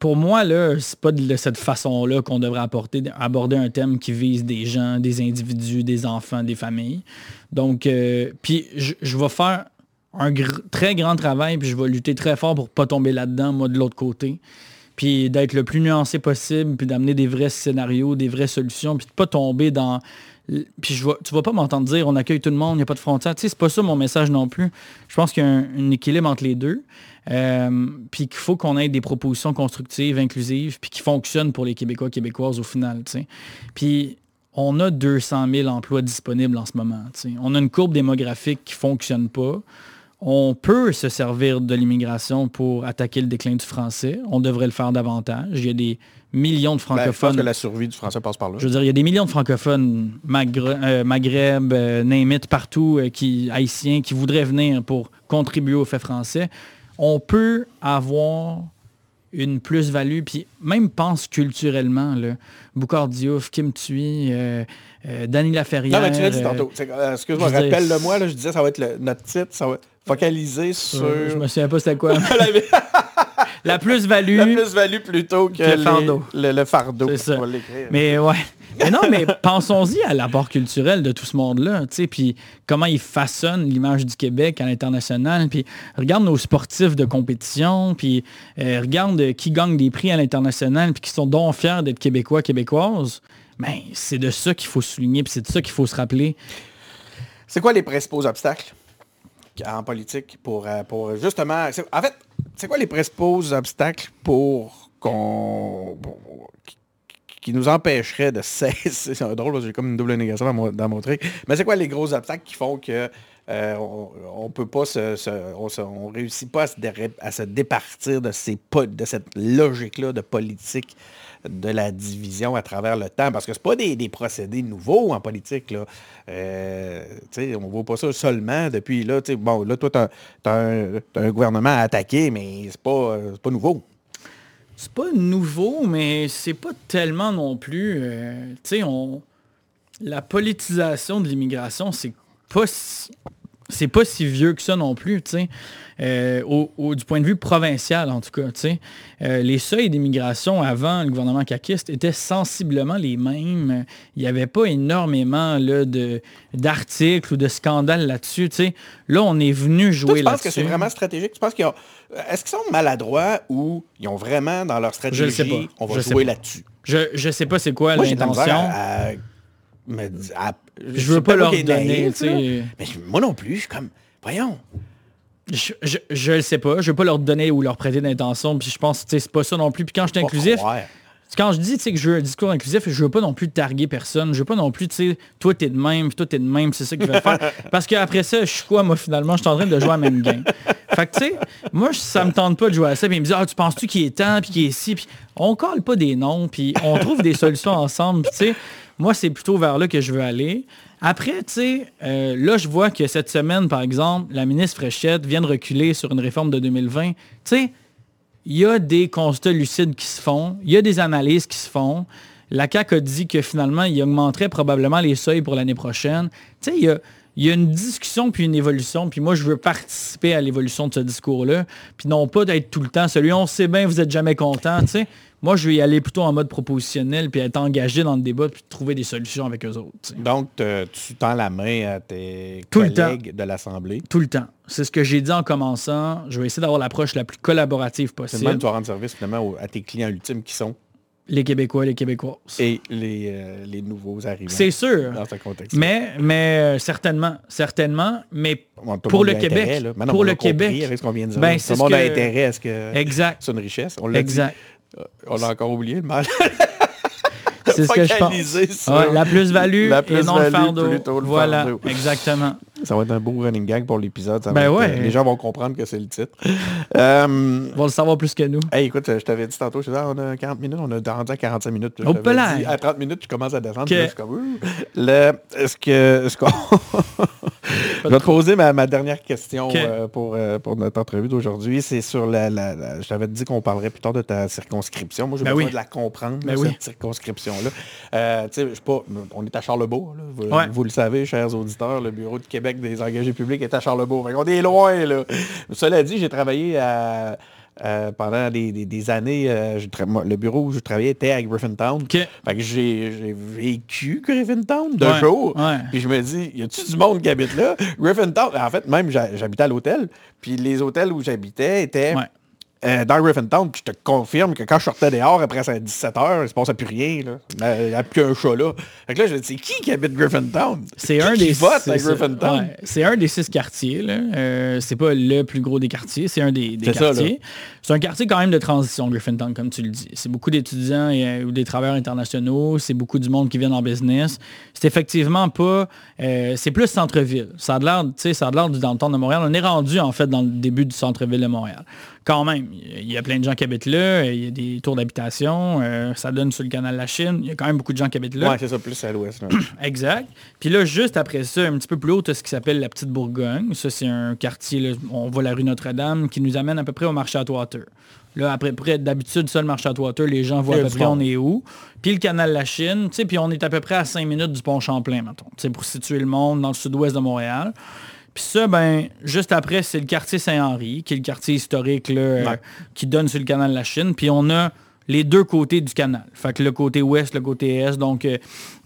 [SPEAKER 3] pour moi, là, c'est pas de cette façon-là qu'on devrait apporter, aborder un thème qui vise des gens, des individus, des enfants, des familles. Donc, euh, puis je, je vais faire un gr- très grand travail, puis je vais lutter très fort pour pas tomber là-dedans, moi, de l'autre côté. Puis d'être le plus nuancé possible, puis d'amener des vrais scénarios, des vraies solutions, puis de pas tomber dans... Puis je vais, tu vas pas m'entendre dire on accueille tout le monde, il n'y a pas de frontières. Tu sais, c'est pas ça mon message non plus. Je pense qu'il y a un, équilibre entre les deux. Euh, puis qu'il faut qu'on ait des propositions constructives, inclusives, puis qui fonctionnent pour les Québécois, Québécoises au final. tu sais. Puis on a 200 000 emplois disponibles en ce moment. tu sais. On a une courbe démographique qui fonctionne pas. On peut se servir de l'immigration pour attaquer le déclin du français. On devrait le faire davantage. Il y a des millions de
[SPEAKER 2] Ben, je pense
[SPEAKER 3] francophones.
[SPEAKER 2] que la survie du français passe par là.
[SPEAKER 3] Je veux dire, il y a des millions de francophones, Magre- euh, Maghreb, euh, partout, euh, qui, haïtiens, qui voudraient venir pour contribuer au fait français. On peut avoir une plus-value, puis même pense culturellement, là, Boucard Diouf, Kim Thuy, euh, euh, Danny Laferrière.
[SPEAKER 2] Non, mais tu l'as dit
[SPEAKER 3] euh,
[SPEAKER 2] tantôt. Excuse-moi,
[SPEAKER 3] je veux dire,
[SPEAKER 2] rappelle-le moi. Là, je disais, ça va être le- notre titre, ça va être focalisé sur
[SPEAKER 3] euh, je me souviens pas c'était quoi.
[SPEAKER 2] la,
[SPEAKER 3] plus-value.
[SPEAKER 2] la plus-value plutôt que,
[SPEAKER 3] Que le
[SPEAKER 2] les-
[SPEAKER 3] fardeau.
[SPEAKER 2] le, le fardeau.
[SPEAKER 3] C'est ça. Mais ouais. Mais non, mais pensons-y à l'apport culturel de tout ce monde-là, tu sais, puis comment ils façonnent l'image du Québec à l'international, puis regarde nos sportifs de compétition, puis euh, regarde euh, qui gagne des prix à l'international, puis qui sont donc fiers d'être Québécois, Québécoises. Ben, c'est de ça qu'il faut souligner, puis c'est de ça qu'il faut se rappeler.
[SPEAKER 2] C'est quoi les principaux obstacles? En politique pour, euh, pour justement... En fait, c'est quoi les principaux obstacles pour qu'on... qui- nous empêcheraient de cesser... C'est drôle, j'ai comme une double négation dans mon, dans mon truc. Mais c'est quoi les gros obstacles qui font que euh, on, peut pas se, on, se- on réussit pas à se, déré- à se départir de, ces, de cette logique-là de politique de la division à travers le temps. Parce que c'est pas des, procédés nouveaux en politique. Là. Euh, on voit pas ça seulement depuis là. Bon, là, toi, tu as, un, gouvernement à attaquer, mais c'est pas, euh, pas nouveau.
[SPEAKER 3] C'est pas nouveau, mais c'est pas tellement non plus. euh, on. La politisation de l'immigration, c'est pas si. C'est pas si vieux que ça non plus, tu sais. Euh, au, au- du point de vue provincial, en tout cas, tu sais. Euh, les seuils d'immigration avant le gouvernement caquiste étaient sensiblement les mêmes. Il n'y avait pas énormément là, de, d'articles ou de scandales là-dessus, tu sais. Là, on est venu jouer
[SPEAKER 2] tu penses que
[SPEAKER 3] là-dessus.
[SPEAKER 2] c'est vraiment stratégique? Tu penses qu'ils ont... Est-ce qu'ils sont maladroits ou ils ont vraiment dans leur stratégie,
[SPEAKER 3] Je sais pas.
[SPEAKER 2] on va
[SPEAKER 3] Je
[SPEAKER 2] jouer là-dessus?
[SPEAKER 3] Je, je sais pas c'est quoi l'intention.
[SPEAKER 2] Me di- à-
[SPEAKER 3] Je veux pas leur donner,
[SPEAKER 2] naïf,
[SPEAKER 3] tu.
[SPEAKER 2] Mais je- moi non plus, je suis comme... Voyons.
[SPEAKER 3] Je, je, je le sais pas. Je veux pas leur donner ou leur prêter d'intention. Puis je pense que c'est pas ça non plus. Puis quand je suis inclusif, quand je dis tu que je veux un discours inclusif, je veux pas non plus targuer personne. Je veux pas non plus, tu sais, toi t'es de même, puis toi t'es de même, c'est ça que je vais faire. Parce qu'après ça, je suis quoi, moi, finalement, je suis en train de jouer à la même game. Fait que tu sais, moi, ça me tente pas de jouer à ça. Puis ils me disent, ah, tu penses-tu qu'il est temps, puis qu'il est ici, puis on colle pas des noms, puis on trouve des solutions ensemble. Puis tu sais, moi, c'est plutôt vers là que je veux aller. Après, tu sais, euh, là, je vois que cette semaine, par exemple, la ministre Fréchette vient de reculer sur une réforme de 2020. Tu sais, il y a des constats lucides qui se font, il y a des analyses qui se font. La CAQ a dit que finalement, il augmenterait probablement les seuils pour l'année prochaine. Tu sais, il y a, y a une discussion puis une évolution, puis moi, je veux participer à l'évolution de ce discours-là, puis non pas d'être tout le temps celui, on sait bien, vous êtes jamais content, tu sais. Moi, je vais y aller plutôt en mode propositionnel, puis être engagé dans le débat, puis trouver des solutions avec eux autres.
[SPEAKER 2] Donc, te- tu tends la main à tes
[SPEAKER 3] Tout
[SPEAKER 2] collègues de l'Assemblée?
[SPEAKER 3] Tout le temps. C'est ce que j'ai dit en commençant. Je vais essayer d'avoir l'approche la plus collaborative possible.
[SPEAKER 2] même tu vas rendre service finalement à tes clients ultimes qui sont?
[SPEAKER 3] Les Québécois, les Québécoises.
[SPEAKER 2] et les, euh, les nouveaux arrivants
[SPEAKER 3] C'est sûr.
[SPEAKER 2] dans ce contexte.
[SPEAKER 3] Mais, mais euh, certainement, certainement, mais
[SPEAKER 2] Bon,
[SPEAKER 3] pour le
[SPEAKER 2] intérêt,
[SPEAKER 3] Québec.
[SPEAKER 2] Maintenant,
[SPEAKER 3] pour le Québec,
[SPEAKER 2] avec ce qu'on vient de dire.
[SPEAKER 3] ben, c'est
[SPEAKER 2] le
[SPEAKER 3] ce que-
[SPEAKER 2] intérêt à ce que
[SPEAKER 3] exact,
[SPEAKER 2] c'est une richesse. On l'a
[SPEAKER 3] exact.
[SPEAKER 2] dit. On l'a encore oublié, le mal.
[SPEAKER 3] C'est ce que je pense. Ouais, la plus-value
[SPEAKER 2] la
[SPEAKER 3] et non le
[SPEAKER 2] plus-value
[SPEAKER 3] fardeau.
[SPEAKER 2] plutôt le
[SPEAKER 3] voilà,
[SPEAKER 2] fardeau.
[SPEAKER 3] exactement.
[SPEAKER 2] Ça va être un beau running gag pour l'épisode.
[SPEAKER 3] Ben ouais.
[SPEAKER 2] euh, les gens vont comprendre que c'est le titre. Euh,
[SPEAKER 3] On va le savoir plus que nous.
[SPEAKER 2] Hey, écoute, je t'avais dit tantôt, je disais, ah, on a 40 minutes, on a rendu à 45 minutes. Je
[SPEAKER 3] pelaille.
[SPEAKER 2] dit, à 30 minutes, tu commences à descendre. Puis là, je comme. Le- Est-ce que... Est-ce qu'on... je vais te poser ma, ma dernière question euh, pour, euh, pour notre entrevue d'aujourd'hui. C'est sur la... la- la- Je t'avais dit qu'on parlerait plus tard de ta circonscription. Moi, j'ai
[SPEAKER 3] Ben
[SPEAKER 2] besoin
[SPEAKER 3] oui.
[SPEAKER 2] de la comprendre,
[SPEAKER 3] Ben oui.
[SPEAKER 2] cette circonscription-là. Euh, tu sais, je sais pas, on est à Charlebourg. là. Vous,
[SPEAKER 3] Ouais.
[SPEAKER 2] vous le savez, chers auditeurs, le Bureau de Québec des engagés publics est à Charlebourg. Qu'on est loin, là. Cela dit, j'ai travaillé à... euh, pendant des, des- des années, euh, je le bureau où je travaillais était à Griffintown.
[SPEAKER 3] OK.
[SPEAKER 2] Fait que j'ai vécu Griffintown de
[SPEAKER 3] Ouais,
[SPEAKER 2] jour.
[SPEAKER 3] ouais.
[SPEAKER 2] Puis je me dis, y a-tu du monde qui habite là? Griffintown, en fait, même j'ha- j'habitais à l'hôtel. Puis les hôtels où j'habitais étaient
[SPEAKER 3] Ouais.
[SPEAKER 2] Euh, dans Griffintown. Puis je te confirme que quand je sortais dehors après ça, 17 heures, il se passait plus rien. là. Il n'y a plus un chat là. Fait que là, je me dis, c'est qui qui habite Griffintown?
[SPEAKER 3] C'est un
[SPEAKER 2] qui
[SPEAKER 3] des
[SPEAKER 2] vote à. Griffintown.
[SPEAKER 3] Ouais, C'est un des six quartiers. là. Euh, c'est pas le plus gros des quartiers, c'est un des, quartiers. C'est un quartier quand même de transition, Griffintown, comme tu le dis. C'est beaucoup d'étudiants et, euh, ou des travailleurs internationaux. C'est beaucoup du monde qui vient en business. C'est effectivement pas. euh, c'est plus centre-ville. Ça a l'air du downtown de Montréal. On est rendu en fait dans le début du centre-ville de Montréal. Quand même, il y a plein de gens qui habitent là. Il y a des tours d'habitation. euh, ça donne sur le canal de la Chine. Il y a quand même beaucoup de gens qui habitent là.
[SPEAKER 2] Ouais, c'est ça, plus à l'ouest. là.
[SPEAKER 3] Exact. Puis là, juste après ça, un petit peu plus haut, tu as ce qui s'appelle la Petite Bourgogne. Ça, c'est un quartier, là, on voit la rue Notre-Dame, qui nous amène à peu près au marché à Water. Là, à peu près, d'habitude, ça, le marché à Water, les gens voient à peu près
[SPEAKER 2] monde.
[SPEAKER 3] on est où. Puis le canal La Chine, tu sais, puis on est à peu près à 5 minutes du pont Champlain, mettons. Pour situer le monde dans le sud-ouest de Montréal. Puis ça, ben, juste après, c'est le quartier Saint-Henri, qui est le quartier historique là, euh,
[SPEAKER 2] Ouais.
[SPEAKER 3] qui donne sur le canal de la Chine. Puis on a les deux côtés du canal. Fait que le côté ouest, le côté est, donc euh,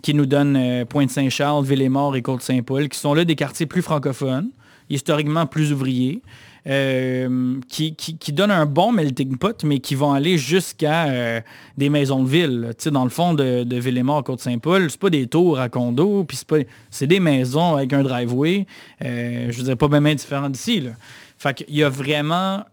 [SPEAKER 3] qui nous donne euh, Pointe-Saint-Charles, Ville-et-Mort et Côte-Saint-Paul, qui sont là des quartiers plus francophones, historiquement plus ouvriers, euh, qui, qui, qui donnent un bon melting pot, mais qui vont aller jusqu'à euh, des maisons de ville. dans le fond de, de Ville-et-Mort, Côte-Saint-Paul, c'est pas des tours à condos, puis c'est pas, des maisons avec un driveway. Euh, je dirais pas bien différent d'ici. là. Fait y a vraiment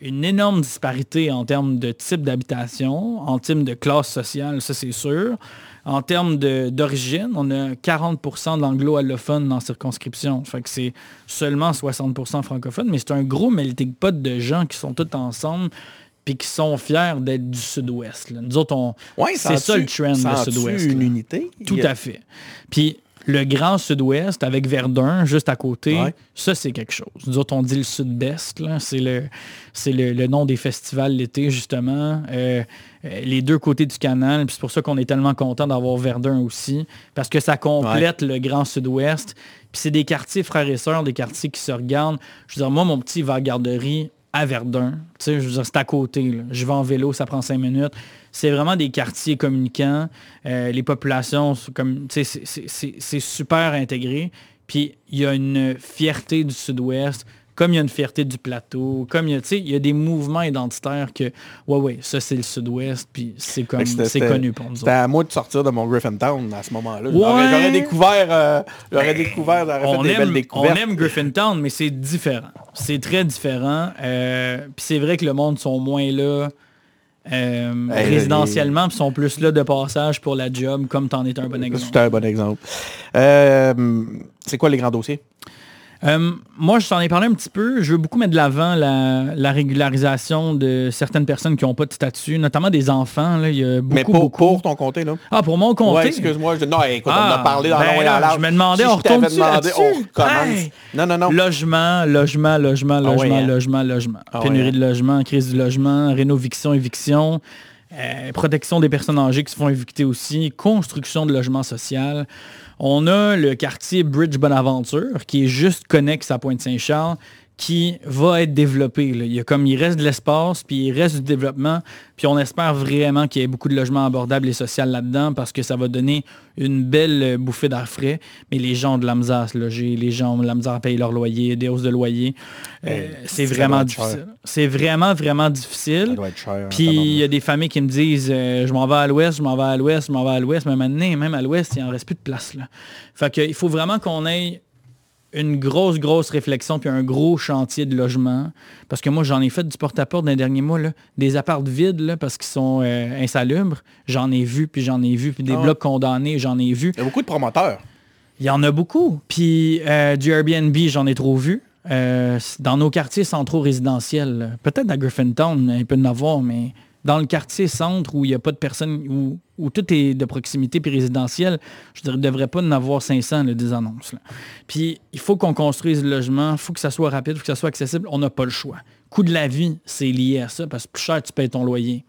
[SPEAKER 3] une énorme disparité en termes de type d'habitation, en termes de classe sociale, ça c'est sûr. En termes d'origine, on a 40% d'anglo-allophones dans la circonscription. Fait que c'est seulement 60% francophones, mais c'est un gros melting pot de gens qui sont tous ensemble puis qui sont fiers d'être du sud-ouest. Nous autres, on,
[SPEAKER 2] Ouais,
[SPEAKER 3] c'est ça le trend, le
[SPEAKER 2] sens-tu
[SPEAKER 3] sud-ouest.
[SPEAKER 2] une
[SPEAKER 3] là.
[SPEAKER 2] unité?
[SPEAKER 3] Tout
[SPEAKER 2] a-
[SPEAKER 3] à fait. Puis le grand sud-ouest avec Verdun juste à côté,
[SPEAKER 2] Ouais.
[SPEAKER 3] ça c'est quelque chose. Nous autres, on dit le sud-est, c'est le, c'est le, le nom des festivals l'été justement. Euh, euh, les deux côtés du canal, c'est pour ça qu'on est tellement content d'avoir Verdun aussi, parce que ça complète le grand sud-ouest. Puis c'est des quartiers frères et sœurs, des quartiers qui se regardent. Je veux dire, moi, mon petit va à la garderie à Verdun. Tu sais, je veux dire, c'est à côté. Je vais en vélo, ça prend cinq minutes. C'est vraiment des quartiers communicants. Euh, les populations, comme, tu sais, c'est super intégré. Puis il y a une fierté du sud-ouest comme il y a une fierté du plateau, comme il y a, il y a des mouvements identitaires que, ouais, ouais, ça c'est le sud-ouest, puis c'est comme, c'est connu pour nous
[SPEAKER 2] C'était à moi de sortir de mon Griffintown à ce moment-là.
[SPEAKER 3] Ouais.
[SPEAKER 2] J'aurais- découvert, euh, j'aurais découvert, j'aurais fait
[SPEAKER 3] on
[SPEAKER 2] des
[SPEAKER 3] aime, on aime Griffintown, mais c'est différent. C'est très différent. Euh, puis c'est vrai que le monde sont moins là euh,
[SPEAKER 2] Hey,
[SPEAKER 3] résidentiellement, puis sont plus là de passage pour la job, comme t'en es un bon exemple.
[SPEAKER 2] C'était un bon exemple. Euh, c'est quoi les grands dossiers?
[SPEAKER 3] Euh, moi, je t'en ai parlé un petit peu. Je veux beaucoup mettre de l'avant la, la régularisation de certaines personnes qui n'ont pas de statut, notamment des enfants. Là. Il y a beaucoup,
[SPEAKER 2] Mais pour,
[SPEAKER 3] beaucoup.
[SPEAKER 2] pour ton comté, là.
[SPEAKER 3] Ah, pour mon comté?
[SPEAKER 2] Ouais, excuse-moi. je- Non, écoute, on
[SPEAKER 3] Ah,
[SPEAKER 2] a parlé dans
[SPEAKER 3] ben
[SPEAKER 2] long et
[SPEAKER 3] là, je me demandais,
[SPEAKER 2] Si
[SPEAKER 3] on
[SPEAKER 2] demandé, on recommence.
[SPEAKER 3] Hey!
[SPEAKER 2] Non, non, non.
[SPEAKER 3] Logement, logement, logement,
[SPEAKER 2] Ah
[SPEAKER 3] logement,
[SPEAKER 2] hein?
[SPEAKER 3] logement, logement.
[SPEAKER 2] Ah
[SPEAKER 3] Pénurie
[SPEAKER 2] ouais, hein?
[SPEAKER 3] de logement, crise du logement, rénoviction, éviction, euh, protection des personnes âgées qui se font évicter aussi, construction de logements social. On a le quartier Bridge Bonaventure qui est juste connexe à Pointe-Saint-Charles qui va être développé. là. Il, y a comme, il reste de l'espace, puis il reste du développement, puis on espère vraiment qu'il y ait beaucoup de logements abordables et sociaux là-dedans parce que ça va donner une belle euh, bouffée d'air frais. Mais les gens ont de la misère à se loger, les gens ont de la misère à payer leur loyer, des hausses de loyer. Euh, c'est vraiment difficile. C'est vraiment, vraiment
[SPEAKER 2] Ça
[SPEAKER 3] difficile.
[SPEAKER 2] doit être cher.
[SPEAKER 3] Puis il y a des familles qui me disent euh, je m'en vais à l'ouest, je m'en vais à l'ouest, je m'en vais à l'ouest, mais maintenant, même à l'ouest, il en reste plus de place. Là. Fait que, il faut vraiment qu'on ait une grosse, grosse réflexion puis un gros chantier de logement. Parce que moi, j'en ai fait du porte-à-porte dans les derniers mois, là, des apparts vides là, parce qu'ils sont euh, insalubres. J'en ai vu, puis j'en ai vu, puis des
[SPEAKER 2] Ah
[SPEAKER 3] blocs condamnés, j'en ai vu.
[SPEAKER 2] Il y a beaucoup de promoteurs.
[SPEAKER 3] Il y en a beaucoup. Puis euh, du Airbnb, j'en ai trop vu. Euh, dans nos quartiers centraux résidentiels, peut-être à Griffintown, il peut y en avoir, mais dans le quartier centre où il n'y a pas de personnes, où, où tout est de proximité puis résidentiel, je ne devrais pas en avoir 500 là, des annonces. Puis il faut qu'on construise le logement, il faut que ça soit rapide, il faut que ça soit accessible. On n'a pas le choix. Coût de la vie, c'est lié à ça parce que plus cher tu payes ton loyer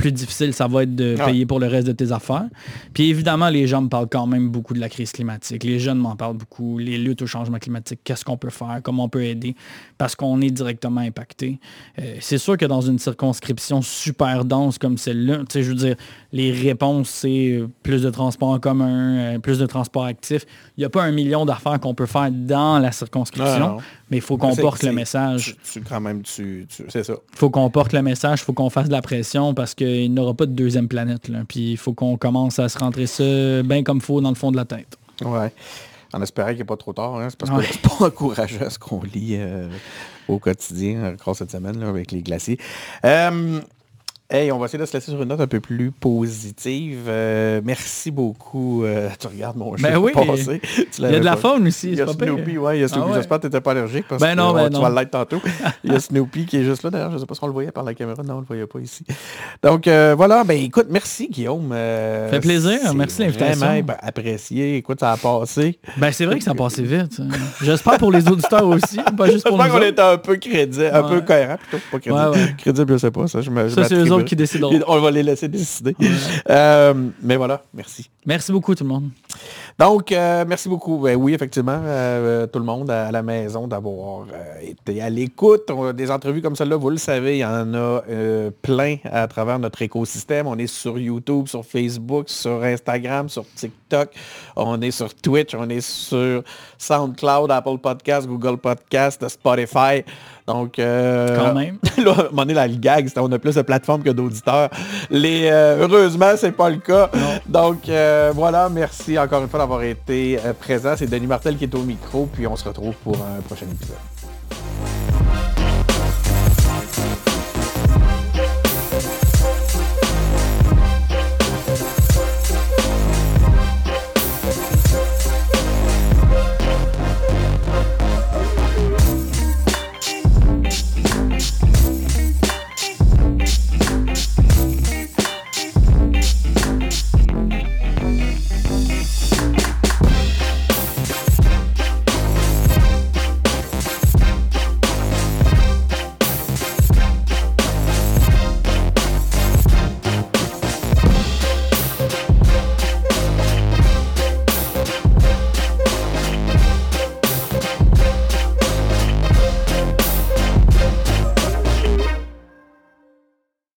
[SPEAKER 3] plus difficile ça va être de
[SPEAKER 2] Ah.
[SPEAKER 3] payer pour le reste de tes affaires. Puis évidemment, les gens me parlent quand même beaucoup de la crise climatique. Les jeunes m'en parlent beaucoup. Les luttes au changement climatique, qu'est-ce qu'on peut faire, comment on peut aider, parce qu'on est directement impacté. Euh, c'est sûr que dans une circonscription super dense comme celle-là, tu sais, je veux dire, les réponses, c'est euh, plus de transports en commun, euh, plus de transports actifs. Il n'y a pas un million d'affaires qu'on peut faire dans la circonscription. Mais il faut qu'on porte le message.
[SPEAKER 2] Tu, tu- quand même, tu, tu- c'est ça.
[SPEAKER 3] Il faut qu'on porte le message, il faut qu'on fasse de la pression parce qu'il n'y aura pas de deuxième planète. Là. Puis il faut qu'on commence à se rentrer ça bien comme faut dans le fond de la tête.
[SPEAKER 2] Ouais. En espérant qu'il n'est pas trop tard. hein. C'est parce
[SPEAKER 3] Ouais.
[SPEAKER 2] que c'est pas encourageant ce qu'on lit euh, au quotidien, encore cette semaine, là, avec les glaciers. Euh, hey, on va essayer de se laisser sur une note un peu plus positive. Euh, merci beaucoup. Euh, tu regardes mon
[SPEAKER 3] Ben oui.
[SPEAKER 2] passé. Tu
[SPEAKER 3] Il y a de la faune aussi,
[SPEAKER 2] Il y a. Snoopy, ouais, il y a Snoopy.
[SPEAKER 3] Ah ouais.
[SPEAKER 2] J'espère que tu n'étais pas allergique parce
[SPEAKER 3] Ben
[SPEAKER 2] que
[SPEAKER 3] non,
[SPEAKER 2] euh,
[SPEAKER 3] ben
[SPEAKER 2] tu
[SPEAKER 3] non.
[SPEAKER 2] vas l'être tantôt. Il y a Snoopy qui est juste là d'ailleurs. Je ne sais pas si on le voyait par la caméra. Non, on ne le voyait pas ici. Donc euh, voilà, ben écoute, merci Guillaume.
[SPEAKER 3] Fait plaisir, merci l'invitation.
[SPEAKER 2] Vraiment ben, apprécié. Écoute, ça a passé.
[SPEAKER 3] Ben c'est vrai que ça a passé vite. hein. J'espère pour les auditeurs aussi, pas juste pour nous
[SPEAKER 2] J'espère qu'on était un peu crédible, un
[SPEAKER 3] Ouais.
[SPEAKER 2] peu cohérent plutôt. Pas crédible.
[SPEAKER 3] Ouais.
[SPEAKER 2] Crédible, je sais pas. Ça, je me,
[SPEAKER 3] Ça, eux qui décideront.
[SPEAKER 2] On va les laisser décider. Euh, mais voilà, merci.
[SPEAKER 3] Merci beaucoup tout le monde.
[SPEAKER 2] Donc, euh, merci beaucoup. Ben oui, effectivement, euh, tout le monde à la maison d'avoir été à l'écoute. Des entrevues comme celle-là, vous le savez, il y en a plein à travers notre écosystème. On est sur YouTube, sur Facebook, sur Instagram, sur TikTok. On est sur Twitch, on est sur SoundCloud, Apple Podcast, Google Podcast, Spotify. Donc, euh,
[SPEAKER 3] Quand même.
[SPEAKER 2] là, à un moment donné, le gag, qu'on a plus de plateformes que d'auditeurs. Les, euh, heureusement, c'est pas le cas. Donc, euh, voilà, merci encore une fois d'avoir été euh, présent. C'est Denis Martel qui est au micro, puis on se retrouve pour un prochain épisode.